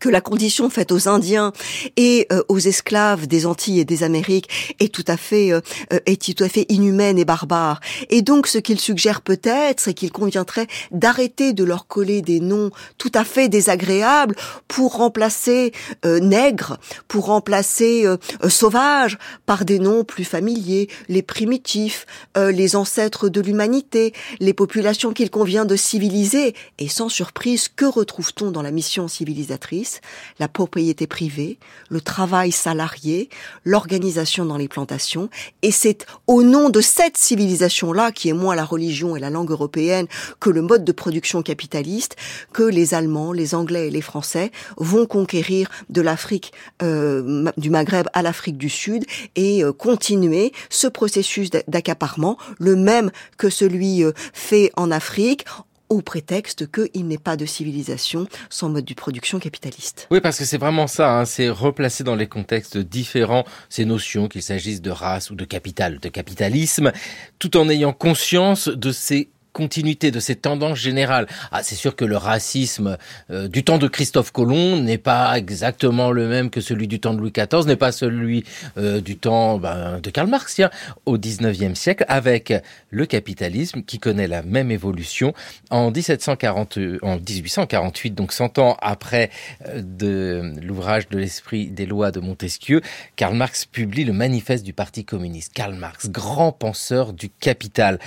que la condition faite aux Indiens et euh, aux esclaves des Antilles et des Amériques est tout à fait euh, est tout à fait inhumaine et barbare. Et donc ce qu'il suggère peut-être, c'est qu'il conviendrait d'arrêter de leur coller des noms tout à fait désagréables pour remplacer euh, nègre, pour remplacer euh, sauvage par des noms plus familiers, les primitifs, les ancêtres de l'humanité, les populations qu'il convient de civiliser. Et sans surprise, que retrouve-t-on dans la mission civilisatrice? La propriété privée, le travail salarié, l'organisation dans les plantations. Et c'est au nom de cette civilisation-là, qui est moins la religion et la langue européenne que le mode de production capitaliste, que les Allemands, les Anglais et les Français vont conquérir de l'Afrique, euh, du Maghreb à l'Afrique du Sud et euh, continuer ce processus d'accaparement, le même que celui euh, fait en Afrique au prétexte qu'il n'est pas de civilisation sans mode de production capitaliste. Oui, parce que c'est vraiment ça, hein, c'est replacer dans les contextes différents ces notions, qu'il s'agisse de race ou de capital, de capitalisme, tout en ayant conscience de ces continuité de ces tendances générales. Ah, c'est sûr que le racisme euh, du temps de Christophe Colomb n'est pas exactement le même que celui du temps de Louis XIV, n'est pas celui euh, du temps ben, de Karl Marx, tiens, au XIXe siècle, avec le capitalisme qui connaît la même évolution. En 1740, en 1848, donc 100 ans après euh, l'ouvrage de l'esprit des lois de Montesquieu, Karl Marx publie le manifeste du Parti communiste. Karl Marx, grand penseur du capital.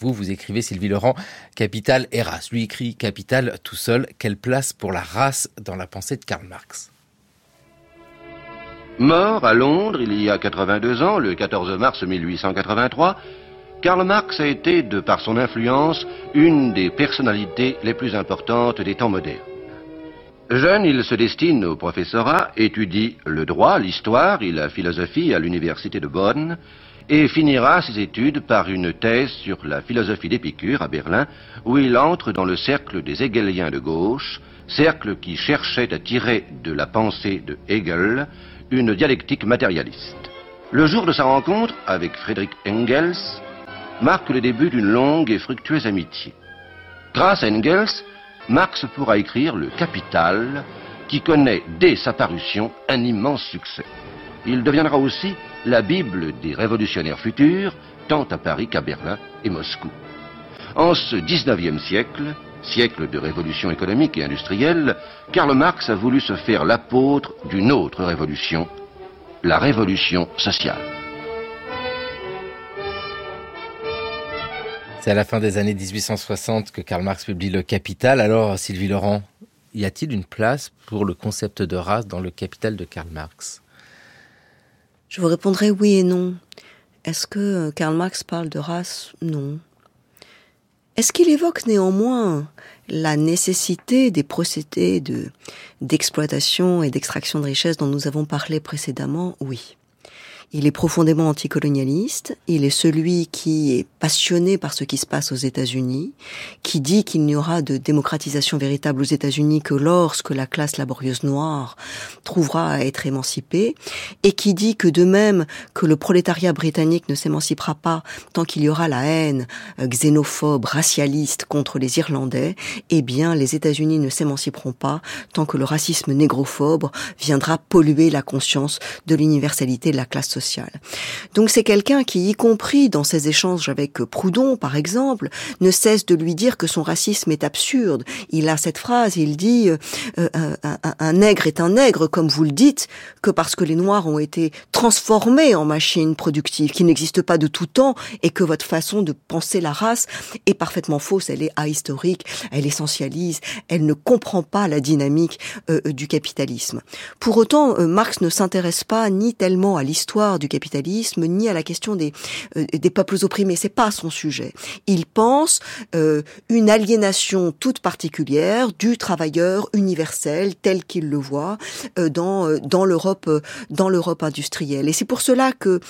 Vous, vous écrivez Sylvie Laurent, Capital et race. Lui écrit Capital tout seul. Quelle place pour la race dans la pensée de Karl Marx Mort à Londres il y a 82 ans, le 14 mars 1883, Karl Marx a été, de par son influence, une des personnalités les plus importantes des temps modernes. Jeune, il se destine au professorat, étudie le droit, l'histoire et la philosophie à l'université de Bonn, et finira ses études par une thèse sur la philosophie d'Épicure à Berlin, où il entre dans le cercle des Hegeliens de gauche, cercle qui cherchait à tirer de la pensée de Hegel une dialectique matérialiste. Le jour de sa rencontre avec Friedrich Engels marque le début d'une longue et fructueuse amitié. Grâce à Engels, Marx pourra écrire Le Capital, qui connaît dès sa parution un immense succès. Il deviendra aussi la Bible des révolutionnaires futurs, tant à Paris qu'à Berlin et Moscou. En ce 19e siècle, siècle de révolution économique et industrielle, Karl Marx a voulu se faire l'apôtre d'une autre révolution, la révolution sociale. C'est à la fin des années 1860 que Karl Marx publie Le Capital. Alors, Sylvie Laurent, y a-t-il une place pour le concept de race dans le Capital de Karl Marx? Je vous répondrai oui et non. Est-ce que euh, Karl Marx parle de race? Non. Est-ce qu'il évoque néanmoins la nécessité des procédés de, d'exploitation et d'extraction de richesses dont nous avons parlé précédemment? Oui. Il est profondément anticolonialiste. Il est celui qui est passionné par ce qui se passe aux États-Unis, qui dit qu'il n'y aura de démocratisation véritable aux États-Unis que lorsque la classe laborieuse noire trouvera à être émancipée, et qui dit que de même que le prolétariat britannique ne s'émancipera pas tant qu'il y aura la haine euh, xénophobe, racialiste contre les Irlandais, eh bien les États-Unis ne s'émanciperont pas tant que le racisme négrophobe viendra polluer la conscience de l'universalité de la classe donc c'est quelqu'un qui, y compris dans ses échanges avec Proudhon, par exemple, ne cesse de lui dire que son racisme est absurde. Il a cette phrase, il dit euh, euh, un, nègre est un nègre, comme vous le dites, que parce que les Noirs ont été transformés en machines productives, qui n'existent pas de tout temps, et que votre façon de penser la race est parfaitement fausse, elle est ahistorique, elle essentialise, elle ne comprend pas la dynamique euh, du capitalisme. Pour autant, Marx ne s'intéresse pas ni tellement à l'histoire du capitalisme ni à la question des, euh, des peuples opprimés. C'est pas son sujet. Il pense euh, une aliénation toute particulière du travailleur universel tel qu'il le voit euh, dans dans l'Europe dans l'Europe industrielle. Et c'est pour cela que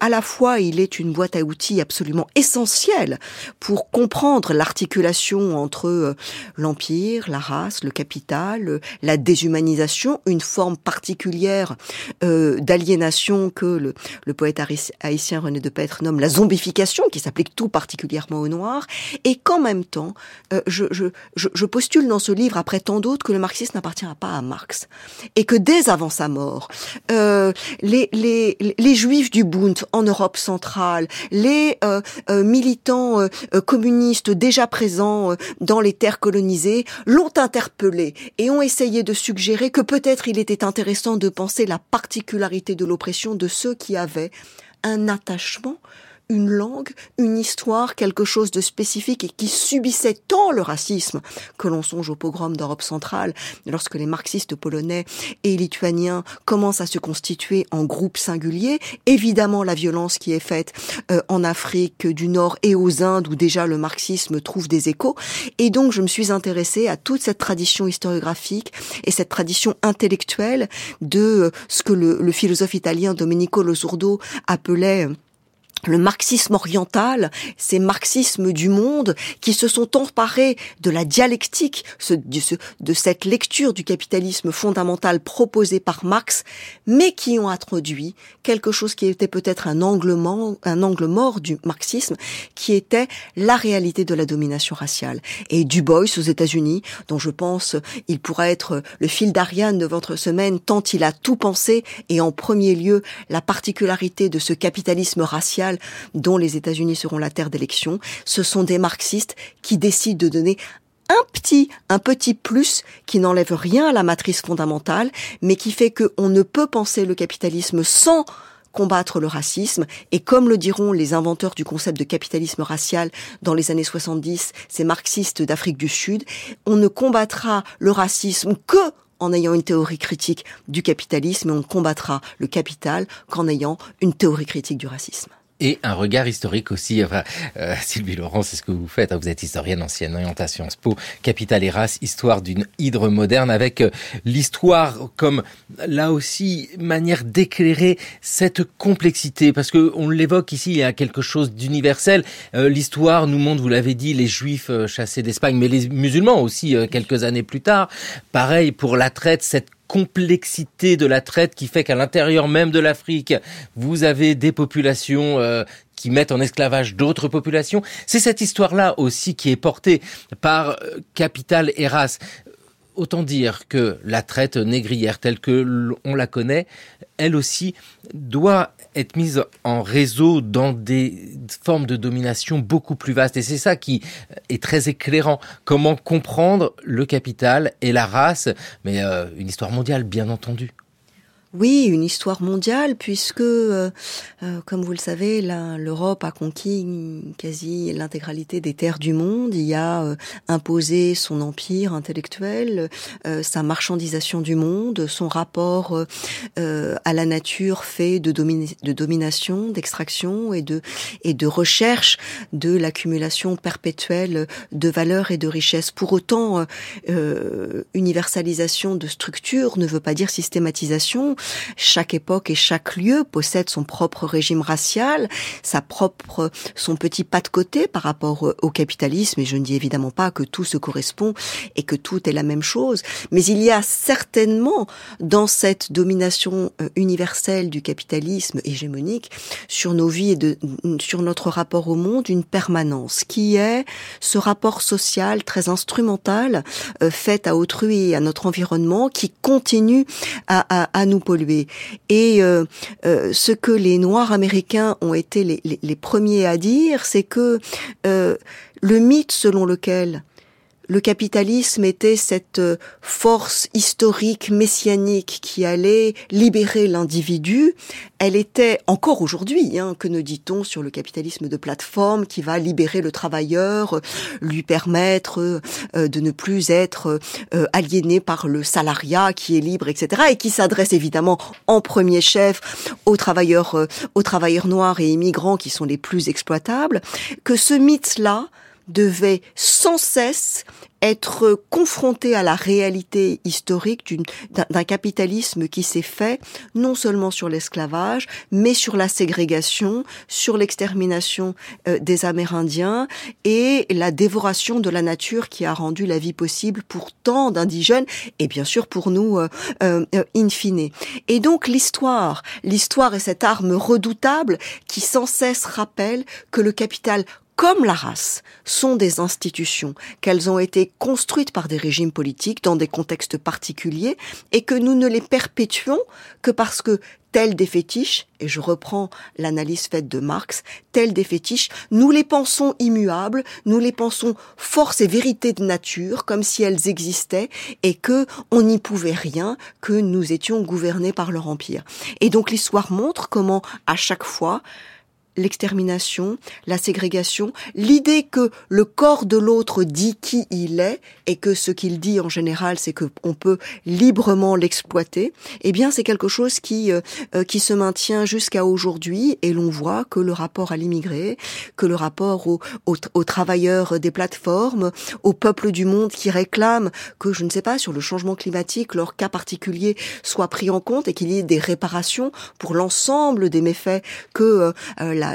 à la fois il est une boîte à outils absolument essentielle pour comprendre l'articulation entre l'empire, la race, le capital, la déshumanisation, une forme particulière d'aliénation que le, poète haïtien René de Petre nomme la zombification, qui s'applique tout particulièrement aux Noirs, et qu'en même temps, euh, je, postule dans ce livre, après tant d'autres, que le marxisme n'appartient pas à Marx, et que dès avant sa mort, euh, les Juifs du Bund en Europe centrale, les euh, militants communistes déjà présents dans les terres colonisées, l'ont interpellé et ont essayé de suggérer que peut-être il était intéressant de penser la particularité de l'oppression de ceux qui avaient un attachement une langue, une histoire, quelque chose de spécifique et qui subissait tant le racisme que l'on songe au pogrom d'Europe centrale lorsque les marxistes polonais et lituaniens commencent à se constituer en groupes singuliers. Évidemment, la violence qui est faite euh, en Afrique du Nord et aux Indes où déjà le marxisme trouve des échos. Et donc, je me suis intéressée à toute cette tradition historiographique et cette tradition intellectuelle de euh, ce que le, philosophe italien Domenico Losurdo appelait le marxisme oriental, ces marxismes du monde qui se sont emparés de la dialectique, de cette lecture du capitalisme fondamental proposé par Marx, mais qui ont introduit quelque chose qui était peut-être un angle mort du marxisme, qui était la réalité de la domination raciale. Et Du Bois aux États-Unis, dont je pense il pourra être le fil d'Ariane de votre semaine, tant il a tout pensé, et en premier lieu la particularité de ce capitalisme racial dont les États-Unis seront la terre d'élection, ce sont des marxistes qui décident de donner un petit, un petit plus qui n'enlève rien à la matrice fondamentale, mais qui fait qu'on ne peut penser le capitalisme sans combattre le racisme. Et comme le diront les inventeurs du concept de capitalisme racial dans les années 70, ces marxistes d'Afrique du Sud, on ne combattra le racisme que en ayant une théorie critique du capitalisme et on ne combattra le capital qu'en ayant une théorie critique du racisme. Et un regard historique aussi. Enfin, euh, [LAUGHS] Sylvie Laurent, c'est ce que vous faites. Hein. Vous êtes historienne ancienne, orientation Sciences Po, Capital et race, histoire d'une hydre moderne, avec euh, l'histoire comme là aussi manière d'éclairer cette complexité, parce que on l'évoque ici, il y a quelque chose d'universel. Euh, l'histoire nous montre, vous l'avez dit, les Juifs chassés d'Espagne, mais les musulmans aussi quelques années plus tard. Pareil pour la traite, cette complexité de la traite qui fait qu'à l'intérieur même de l'Afrique, vous avez des populations euh, qui mettent en esclavage d'autres populations. C'est cette histoire-là aussi qui est portée par euh, Capital et Race. Autant dire que la traite négrière telle que l'on la connaît, elle aussi doit être mise en réseau dans des formes de domination beaucoup plus vastes. Et c'est ça qui est très éclairant. Comment comprendre le capital et la race, mais euh, une histoire mondiale, bien entendu. Oui, une histoire mondiale, puisque, euh, euh, comme vous le savez, l'Europe a conquis quasi l'intégralité des terres du monde. Il a euh, imposé son empire intellectuel, sa marchandisation du monde, son rapport à la nature fait de, de domination, d'extraction et de, et de recherche de l'accumulation perpétuelle de valeurs et de richesses. Pour autant, universalisation de structures ne veut pas dire systématisation chaque époque et chaque lieu possède son propre régime racial, sa propre, son petit pas de côté par rapport au capitalisme. Et je ne dis évidemment pas que tout se correspond et que tout est la même chose. Mais il y a certainement dans cette domination euh, universelle du capitalisme hégémonique sur nos vies et sur notre rapport au monde une permanence qui est ce rapport social très instrumental euh, fait à autrui et à notre environnement qui continue à nous Et euh, euh, ce que les Noirs américains ont été les, les, les premiers à dire, c'est que euh, le mythe selon lequel le capitalisme était cette euh, force historique messianique qui allait libérer l'individu. Elle était encore aujourd'hui, hein, que ne dit-on sur le capitalisme de plateforme qui va libérer le travailleur, lui permettre euh, de ne plus être euh, aliéné par le salariat qui est libre, etc. et qui s'adresse évidemment en premier chef aux travailleurs, aux travailleurs noirs et immigrants qui sont les plus exploitables. Que ce mythe-là devait sans cesse être confronté à la réalité historique d'un capitalisme qui s'est fait non seulement sur l'esclavage, mais sur la ségrégation, sur l'extermination euh, des Amérindiens et la dévoration de la nature qui a rendu la vie possible pour tant d'indigènes et bien sûr pour nous euh, euh, in fine. Et donc l'histoire, l'histoire est cette arme redoutable qui sans cesse rappelle que le capital comme la race, sont des institutions, qu'elles ont été construites par des régimes politiques dans des contextes particuliers et que nous ne les perpétuons que parce que tels des fétiches, et je reprends l'analyse faite de Marx, tels des fétiches, nous les pensons immuables, nous les pensons force et vérité de nature, comme si elles existaient, et que on n'y pouvait rien, que nous étions gouvernés par leur empire. Et donc l'histoire montre comment, à chaque fois, l'extermination, la ségrégation, l'idée que le corps de l'autre dit qui il est et que ce qu'il dit en général c'est que on peut librement l'exploiter, eh bien c'est quelque chose qui euh, euh, qui se maintient jusqu'à aujourd'hui et l'on voit que le rapport à l'immigré, que le rapport aux, aux, travailleurs des plateformes, au peuple du monde qui réclament que je ne sais pas sur le changement climatique leur cas particulier soit pris en compte et qu'il y ait des réparations pour l'ensemble des méfaits que euh, la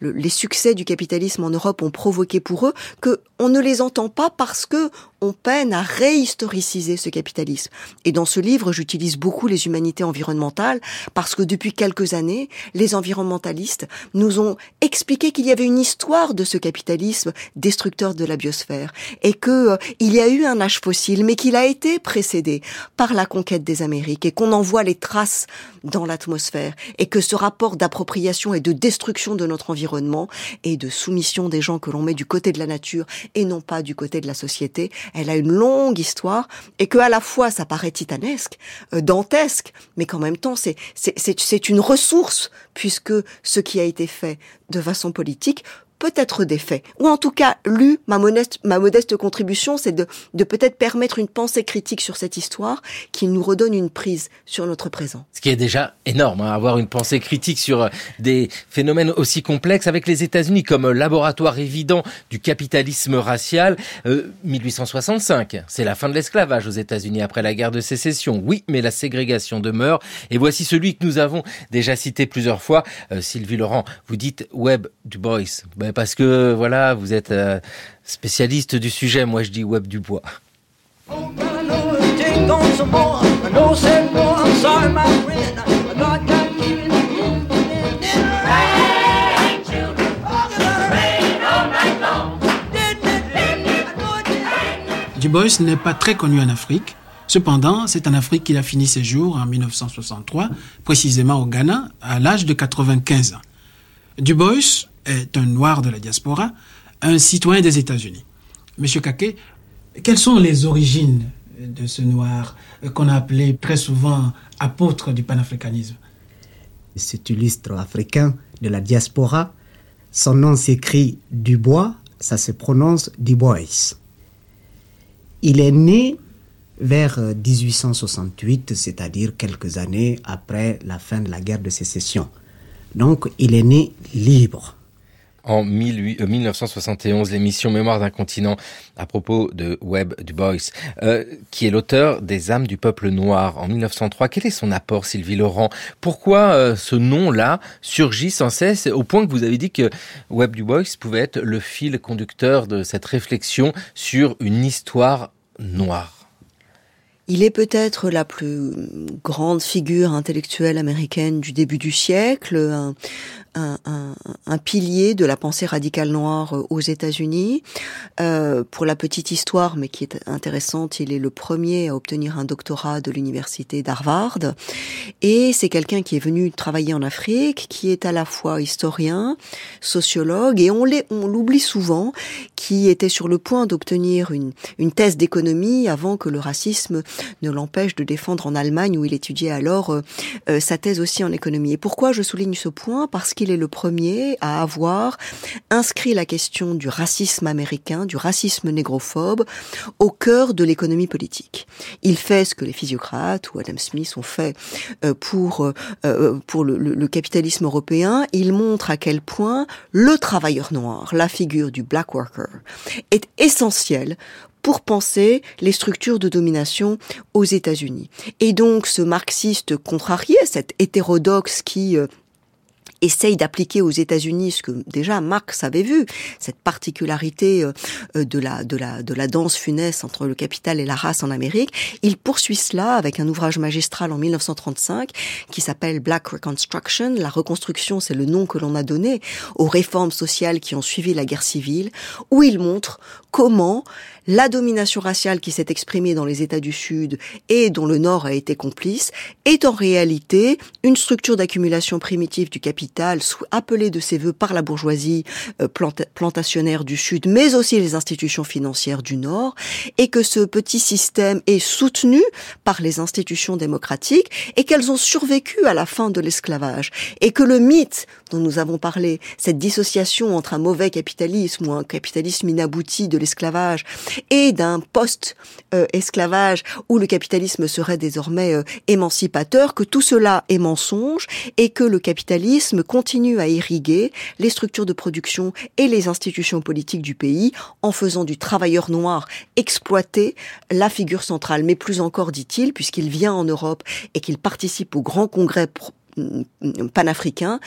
les succès du capitalisme en Europe ont provoqué pour eux, que on ne les entend pas parce que on peine à réhistoriciser ce capitalisme. Et dans ce livre, j'utilise beaucoup les humanités environnementales parce que depuis quelques années, les environnementalistes nous ont expliqué qu'il y avait une histoire de ce capitalisme destructeur de la biosphère et que euh, il y a eu un âge fossile, mais qu'il a été précédé par la conquête des Amériques et qu'on en voit les traces dans l'atmosphère et que ce rapport d'appropriation et de destruction de notre environnement et de soumission des gens que l'on met du côté de la nature et non pas du côté de la société, elle a une longue histoire et que à la fois ça paraît titanesque, euh, dantesque, mais qu'en même temps c'est c'est une ressource puisque ce qui a été fait de façon politique peut-être des faits. Ou en tout cas, lu, ma modeste, ma modeste contribution, c'est de, de peut-être permettre une pensée critique sur cette histoire qui nous redonne une prise sur notre présent. Ce qui est déjà énorme, hein, avoir une pensée critique sur euh, des phénomènes aussi complexes avec les États-Unis comme laboratoire évident du capitalisme racial. Euh, 1865, c'est la fin de l'esclavage aux États-Unis après la guerre de sécession. Oui, mais la ségrégation demeure. Et voici celui que nous avons déjà cité plusieurs fois. Euh, Sylvie Laurent, vous dites Webb Du Bois. Parce que voilà, vous êtes euh, spécialiste du sujet. Moi, je dis Web du bois. Du Bois n'est pas très connu en Afrique. Cependant, c'est en Afrique qu'il a fini ses jours en 1963, précisément au Ghana, à l'âge de 95 ans. Du Bois est un noir de la diaspora, un citoyen des États-Unis. Monsieur Kake, quelles sont les origines de ce noir qu'on a appelé très souvent apôtre du panafricanisme? C'est illustre africain de la diaspora. Son nom s'écrit Dubois, ça se prononce Dubois. Il est né vers 1868, c'est-à-dire quelques années après la fin de la guerre de sécession. Donc il est né libre en 1971 euh, l'émission Mémoire d'un continent à propos de Webb Du Bois, euh, qui est l'auteur des âmes du peuple noir en 1903. Quel est son apport, Sylvie Laurent? Pourquoi euh, ce nom-là surgit sans cesse au point que vous avez dit que Webb Du Bois pouvait être le fil conducteur de cette réflexion sur une histoire noire? Il est peut-être la plus grande figure intellectuelle américaine du début du siècle, un, un, pilier de la pensée radicale noire euh, aux États-Unis. Euh, pour la petite histoire, mais qui est intéressante, il est le premier à obtenir un doctorat de l'université d'Harvard. Et c'est quelqu'un qui est venu travailler en Afrique, qui est à la fois historien, sociologue, et on l'oublie souvent, qui était sur le point d'obtenir une, thèse d'économie avant que le racisme ne l'empêche de défendre en Allemagne, où il étudiait alors euh sa thèse aussi en économie. Et pourquoi je souligne ce point? Parce qu'il est le premier à avoir inscrit la question du racisme américain, du racisme négrophobe, au cœur de l'économie politique. Il fait ce que les physiocrates ou Adam Smith ont fait euh, pour euh, euh, pour le, le capitalisme européen. Il montre à quel point le travailleur noir, la figure du black worker, est essentiel pour penser les structures de domination aux États-Unis. Et donc ce marxiste contrarié, cet hétérodoxe qui essaye d'appliquer aux États-Unis ce que déjà Marx avait vu, cette particularité euh, de la de la de la danse funeste entre le capital et la race en Amérique. Il poursuit cela avec un ouvrage magistral en 1935 qui s'appelle Black Reconstruction. La reconstruction, c'est le nom que l'on a donné aux réformes sociales qui ont suivi la guerre civile, où il montre comment la domination raciale qui s'est exprimée dans les États du Sud et dont le Nord a été complice est en réalité une structure d'accumulation primitive du capital appelée de ses voeux par la bourgeoisie euh, plantationnaire du Sud, mais aussi les institutions financières du Nord, et que ce petit système est soutenu par les institutions démocratiques et qu'elles ont survécu à la fin de l'esclavage, et que le mythe dont nous avons parlé, cette dissociation entre un mauvais capitalisme ou un capitalisme inabouti de l'esclavage et d'un post-esclavage où le capitalisme serait désormais euh, émancipateur, que tout cela est mensonge et que le capitalisme continue à irriguer les structures de production et les institutions politiques du pays en faisant du travailleur noir exploiter la figure centrale. Mais plus encore, dit-il, puisqu'il vient en Europe et qu'il participe au grand congrès panafricain,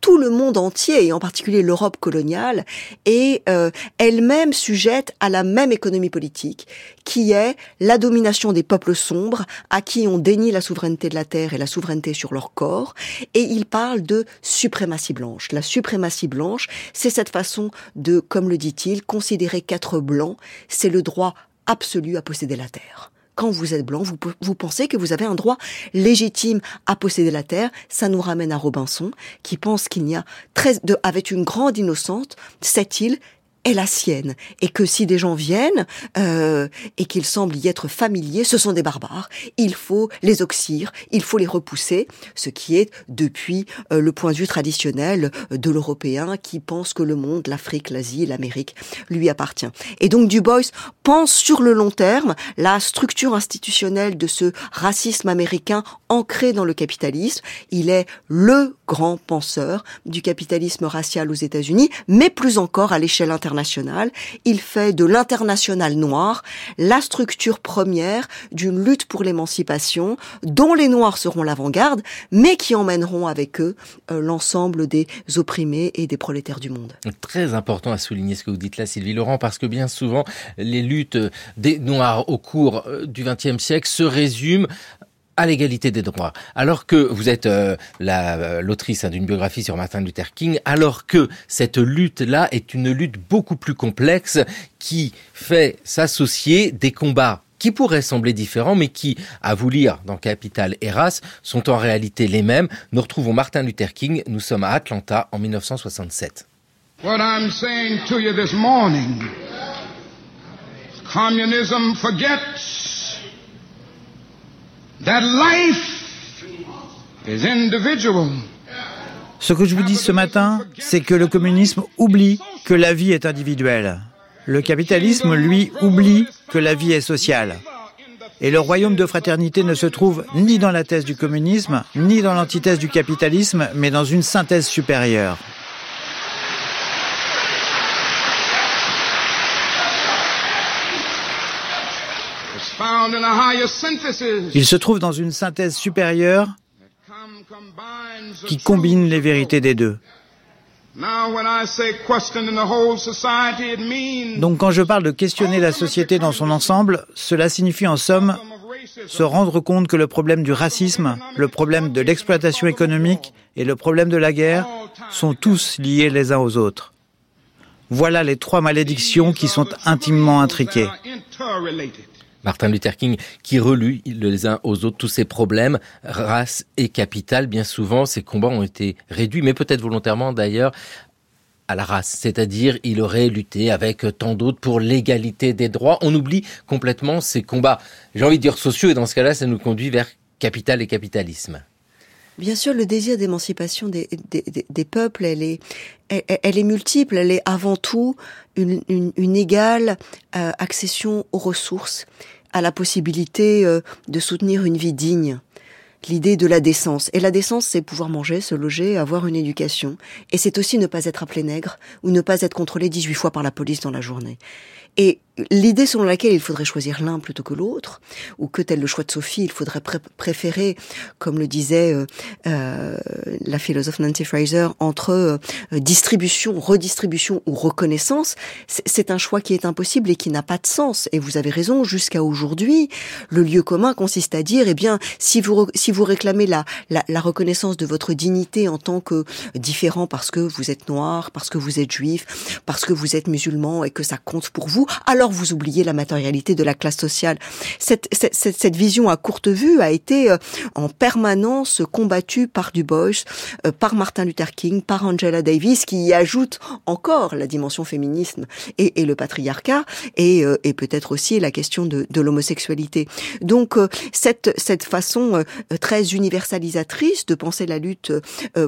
tout le monde entier, et en particulier l'Europe coloniale, est euh, elle-même sujette à la même économie politique, qui est la domination des peuples sombres, à qui on dénie la souveraineté de la terre et la souveraineté sur leur corps, et il parle de suprématie blanche. La suprématie blanche, c'est cette façon de, comme le dit-il, considérer qu'être blanc, c'est le droit absolu à posséder la terre quand vous êtes blanc, vous, pensez que vous avez un droit légitime à posséder la terre. Ça nous ramène à Robinson, qui pense qu'il n'y a très, de, avec une grande innocente, cette île est la sienne et que si des gens viennent euh, et qu'ils semblent y être familiers, ce sont des barbares. Il faut les oxyre, il faut les repousser, ce qui est depuis euh, le point de vue traditionnel de l'Européen qui pense que le monde, l'Afrique, l'Asie, l'Amérique lui appartient. Et donc Du Bois pense sur le long terme la structure institutionnelle de ce racisme américain ancré dans le capitalisme. Il est le grand penseur du capitalisme racial aux États-Unis, mais plus encore à l'échelle internationale il fait de l'international noir la structure première d'une lutte pour l'émancipation dont les Noirs seront l'avant-garde, mais qui emmèneront avec eux euh, l'ensemble des opprimés et des prolétaires du monde. Très important à souligner ce que vous dites là, Sylvie Laurent, parce que bien souvent, les luttes des Noirs au cours euh, du XXe siècle se résument à l'égalité des droits. Alors que vous êtes euh, euh, l'autrice hein, d'une biographie sur Martin Luther King, alors que cette lutte-là est une lutte beaucoup plus complexe qui fait s'associer des combats qui pourraient sembler différents, mais qui, à vous lire dans Capital et Race, sont en réalité les mêmes. Nous retrouvons Martin Luther King. Nous sommes à Atlanta en 1967. What I'm saying to you this morning, communism forgets that life is individual. Ce que je vous dis ce matin, c'est que le communisme oublie que la vie est individuelle. Le capitalisme, lui, oublie que la vie est sociale. Et le royaume de fraternité ne se trouve ni dans la thèse du communisme, ni dans l'antithèse du capitalisme, mais dans une synthèse supérieure. Il se trouve dans une synthèse supérieure qui combine les vérités des deux. Donc quand je parle de questionner la société dans son ensemble, cela signifie en somme se rendre compte que le problème du racisme, le problème de l'exploitation économique et le problème de la guerre sont tous liés les uns aux autres. Voilà les trois malédictions qui sont intimement intriquées. Martin Luther King qui relut les uns aux autres tous ces problèmes, race et capital. Bien souvent, ces combats ont été réduits, mais peut-être volontairement d'ailleurs, à la race, c'est-à-dire il aurait lutté avec tant d'autres pour l'égalité des droits. On oublie complètement ces combats, j'ai envie de dire sociaux, et dans ce cas-là, ça nous conduit vers capital et capitalisme. Bien sûr, le désir d'émancipation des, des, des, peuples, elle est, elle, est multiple. Elle est avant tout une, une, une égale euh, accession aux ressources, à la possibilité euh, de soutenir une vie digne l'idée de la décence. Et la décence, c'est pouvoir manger, se loger, avoir une éducation. Et c'est aussi ne pas être appelé nègre ou ne pas être contrôlé 18 fois par la police dans la journée. Et l'idée selon laquelle il faudrait choisir l'un plutôt que l'autre, ou que tel le choix de Sophie, il faudrait préférer, comme le disait euh, euh, la philosophe Nancy Fraser, entre euh, distribution, redistribution ou reconnaissance, c'est un choix qui est impossible et qui n'a pas de sens. Et vous avez raison, jusqu'à aujourd'hui, le lieu commun consiste à dire, eh bien, si vous si vous réclamez la, la, la reconnaissance de votre dignité en tant que différent parce que vous êtes noir, parce que vous êtes juif, parce que vous êtes musulman et que ça compte pour vous, alors vous oubliez la matérialité de la classe sociale. Cette, cette, cette vision à courte vue a été euh, en permanence combattue par Du Bois, euh, par Martin Luther King, par Angela Davis, qui y ajoute encore la dimension féminisme et, et le patriarcat, et, euh, et peut-être aussi la question de, de l'homosexualité. Donc cette, cette façon très universalisatrice de penser la lutte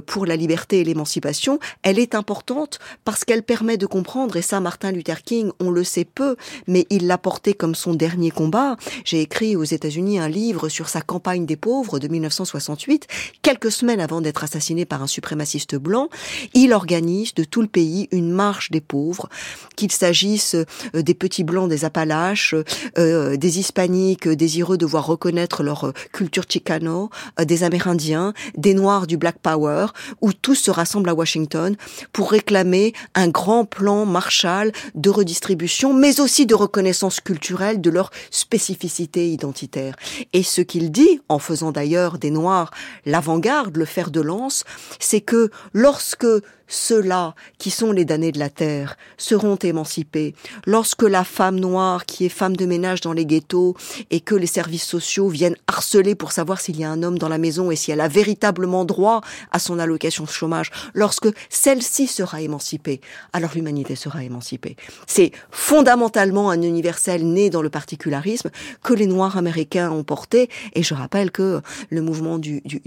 pour la liberté et l'émancipation, elle est importante parce qu'elle permet de comprendre, et ça Martin Luther King, on le sait peu, mais il l'a porté comme son dernier combat. J'ai écrit aux États-Unis un livre sur sa campagne des pauvres de 1968, quelques semaines avant d'être assassiné par un suprémaciste blanc. Il organise de tout le pays une marche des pauvres, qu'il s'agisse euh, des petits blancs des Appalaches, euh, des hispaniques désireux de voir reconnaître leur culture chicano, euh, des Amérindiens, des Noirs du Black Power, où tous se rassemblent à Washington pour réclamer un grand plan Marshall de redistribution, mais aussi de reconnaissance culturelle de leur spécificité identitaire. Et ce qu'il dit, en faisant d'ailleurs des Noirs l'avant-garde, le fer de lance, c'est que lorsque ceux-là, qui sont les damnés de la terre, seront émancipés. Lorsque la femme noire, qui est femme de ménage dans les ghettos, et que les services sociaux viennent harceler pour savoir s'il y a un homme dans la maison et si elle a véritablement droit à son allocation de chômage, lorsque celle-ci sera émancipée, alors l'humanité sera émancipée. C'est fondamentalement un universel né dans le particularisme que les Noirs américains ont porté, et je rappelle que le mouvement du, du,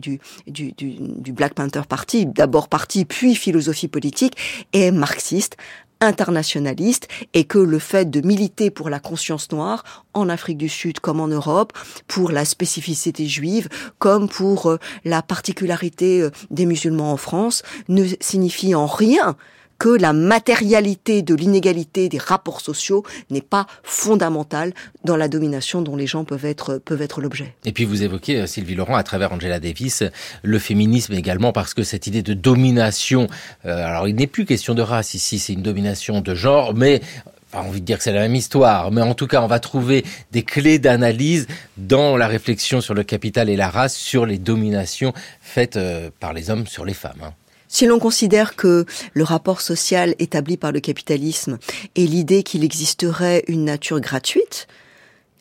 du, du, Black Panther Party, d'abord parti puis philosophie politique est marxiste, internationaliste et que le fait de militer pour la conscience noire en Afrique du Sud comme en Europe, pour la spécificité juive comme pour euh, la particularité euh, des musulmans en France ne signifie en rien que la matérialité de l'inégalité des rapports sociaux n'est pas fondamentale dans la domination dont les gens peuvent être, peuvent être l'objet. Et puis vous évoquez, euh, Sylvie Laurent, à travers Angela Davis, le féminisme également, parce que cette idée de domination, euh, alors il n'est plus question de race ici, c'est une domination de genre, mais pas envie de dire que c'est la même histoire, mais en tout cas, on va trouver des clés d'analyse dans la réflexion sur le capital et la race, sur les dominations faites euh, par les hommes sur les femmes. Si l'on considère que le rapport social établi par le capitalisme est l'idée qu'il existerait une nature gratuite,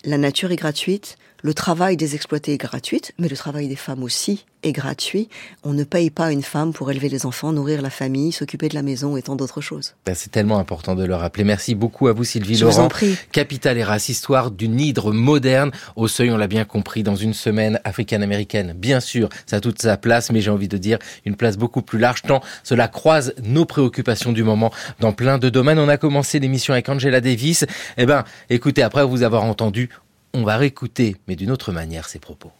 la nature est gratuite, le travail des exploités est gratuit, mais le travail des femmes aussi est gratuit. On ne paye pas une femme pour élever les enfants, nourrir la famille, s'occuper de la maison et tant d'autres choses. Ben, c'est tellement important de le rappeler. Merci beaucoup à vous Sylvie Je Laurent. vous en prie. Capital et race, histoire d'une hydre moderne. Au seuil, on l'a bien compris, dans une semaine africaine-américaine. Bien sûr, ça a toute sa place, mais j'ai envie de dire une place beaucoup plus large, tant cela croise nos préoccupations du moment dans plein de domaines. On a commencé l'émission avec Angela Davis. Eh ben, écoutez, après vous avoir entendu, on va réécouter, mais d'une autre manière, ses propos.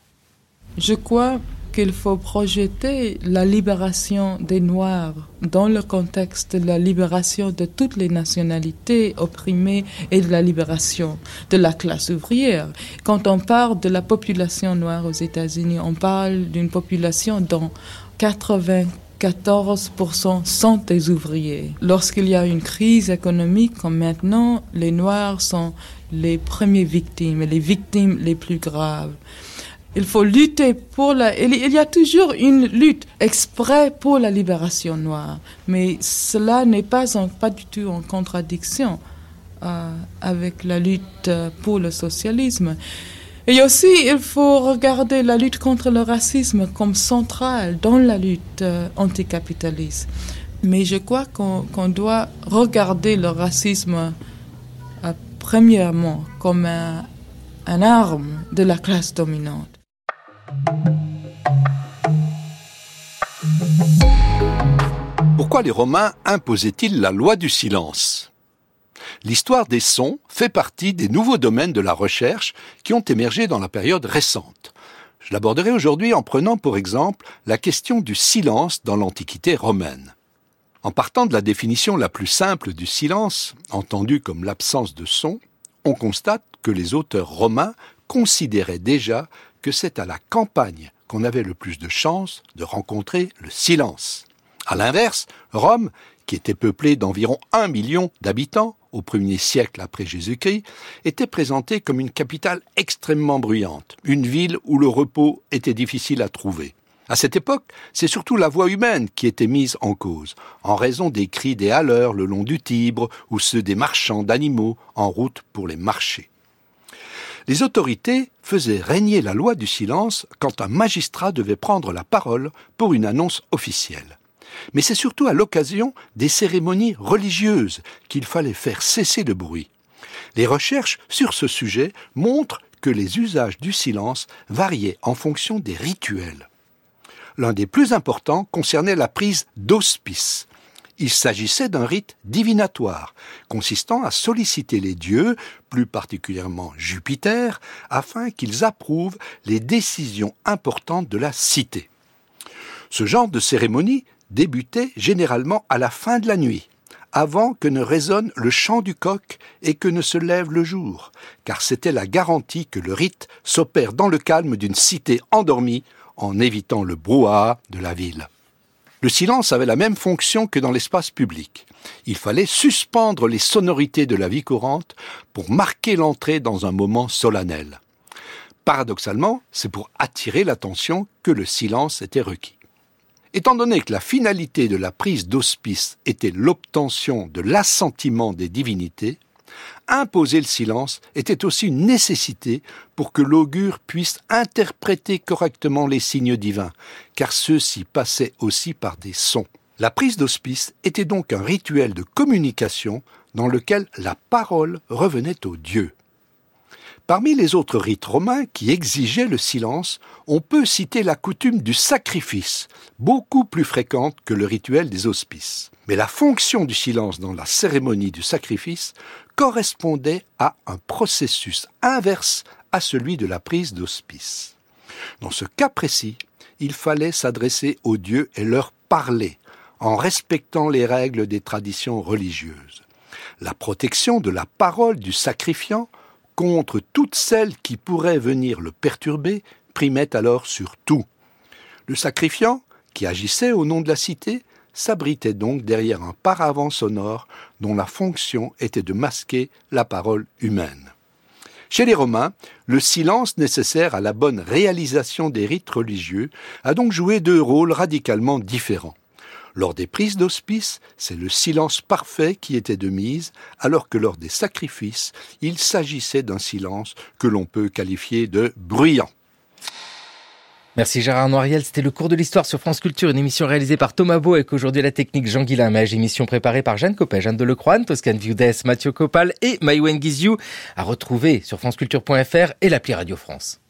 Je crois qu'il faut projeter la libération des Noirs dans le contexte de la libération de toutes les nationalités opprimées et de la libération de la classe ouvrière. Quand on parle de la population noire aux États-Unis, on parle d'une population dont 94% sont des ouvriers. Lorsqu'il y a une crise économique comme maintenant, les Noirs sont les premières victimes et les victimes les plus graves. Il faut lutter pour la... Il y a toujours une lutte exprès pour la libération noire, mais cela n'est pas, pas du tout en contradiction euh, avec la lutte pour le socialisme. Et aussi, il faut regarder la lutte contre le racisme comme centrale dans la lutte euh, anticapitaliste. Mais je crois qu'on doit regarder le racisme euh, premièrement comme un, un arme de la classe dominante. Pourquoi les Romains imposaient-ils la loi du silence? L'histoire des sons fait partie des nouveaux domaines de la recherche qui ont émergé dans la période récente. Je l'aborderai aujourd'hui en prenant pour exemple la question du silence dans l'Antiquité romaine. En partant de la définition la plus simple du silence, entendue comme l'absence de son, on constate que les auteurs romains considéraient déjà que c'est à la campagne qu'on avait le plus de chances de rencontrer le silence. À l'inverse, Rome, qui était peuplée d'environ un million d'habitants au premier siècle après Jésus-Christ, était présentée comme une capitale extrêmement bruyante, une ville où le repos était difficile à trouver. À cette époque, c'est surtout la voix humaine qui était mise en cause, en raison des cris des haleurs le long du Tibre ou ceux des marchands d'animaux en route pour les marchés. Les autorités faisaient régner la loi du silence quand un magistrat devait prendre la parole pour une annonce officielle. Mais c'est surtout à l'occasion des cérémonies religieuses qu'il fallait faire cesser le bruit. Les recherches sur ce sujet montrent que les usages du silence variaient en fonction des rituels. L'un des plus importants concernait la prise d'hospice. Il s'agissait d'un rite divinatoire, consistant à solliciter les dieux, plus particulièrement Jupiter, afin qu'ils approuvent les décisions importantes de la cité. Ce genre de cérémonie débutait généralement à la fin de la nuit, avant que ne résonne le chant du coq et que ne se lève le jour, car c'était la garantie que le rite s'opère dans le calme d'une cité endormie en évitant le brouhaha de la ville. Le silence avait la même fonction que dans l'espace public. Il fallait suspendre les sonorités de la vie courante pour marquer l'entrée dans un moment solennel. Paradoxalement, c'est pour attirer l'attention que le silence était requis. Étant donné que la finalité de la prise d'hospice était l'obtention de l'assentiment des divinités, imposer le silence était aussi une nécessité pour que l'augure puisse interpréter correctement les signes divins, car ceux-ci passaient aussi par des sons. La prise d'hospice était donc un rituel de communication dans lequel la parole revenait au Dieu. Parmi les autres rites romains qui exigeaient le silence, on peut citer la coutume du sacrifice, beaucoup plus fréquente que le rituel des hospices. Mais la fonction du silence dans la cérémonie du sacrifice correspondait à un processus inverse à celui de la prise d'hospice. Dans ce cas précis, il fallait s'adresser aux dieux et leur parler, en respectant les règles des traditions religieuses. La protection de la parole du sacrifiant contre toutes celles qui pourraient venir le perturber primait alors sur tout. Le sacrifiant, qui agissait au nom de la cité, s'abritait donc derrière un paravent sonore dont la fonction était de masquer la parole humaine. Chez les Romains, le silence nécessaire à la bonne réalisation des rites religieux a donc joué deux rôles radicalement différents. Lors des prises d'hospice, c'est le silence parfait qui était de mise, alors que lors des sacrifices, il s'agissait d'un silence que l'on peut qualifier de bruyant. Merci Gérard Noiriel, c'était le cours de l'histoire sur France Culture, une émission réalisée par Thomas Beau avec aujourd'hui la technique Jean Guillain Mage, émission préparée par Jeanne Copet, Jeanne Delecroix, Toscane Viudès, Mathieu Copal et Maïwen Guizou, à retrouver sur franceculture.fr et l'appli Radio France.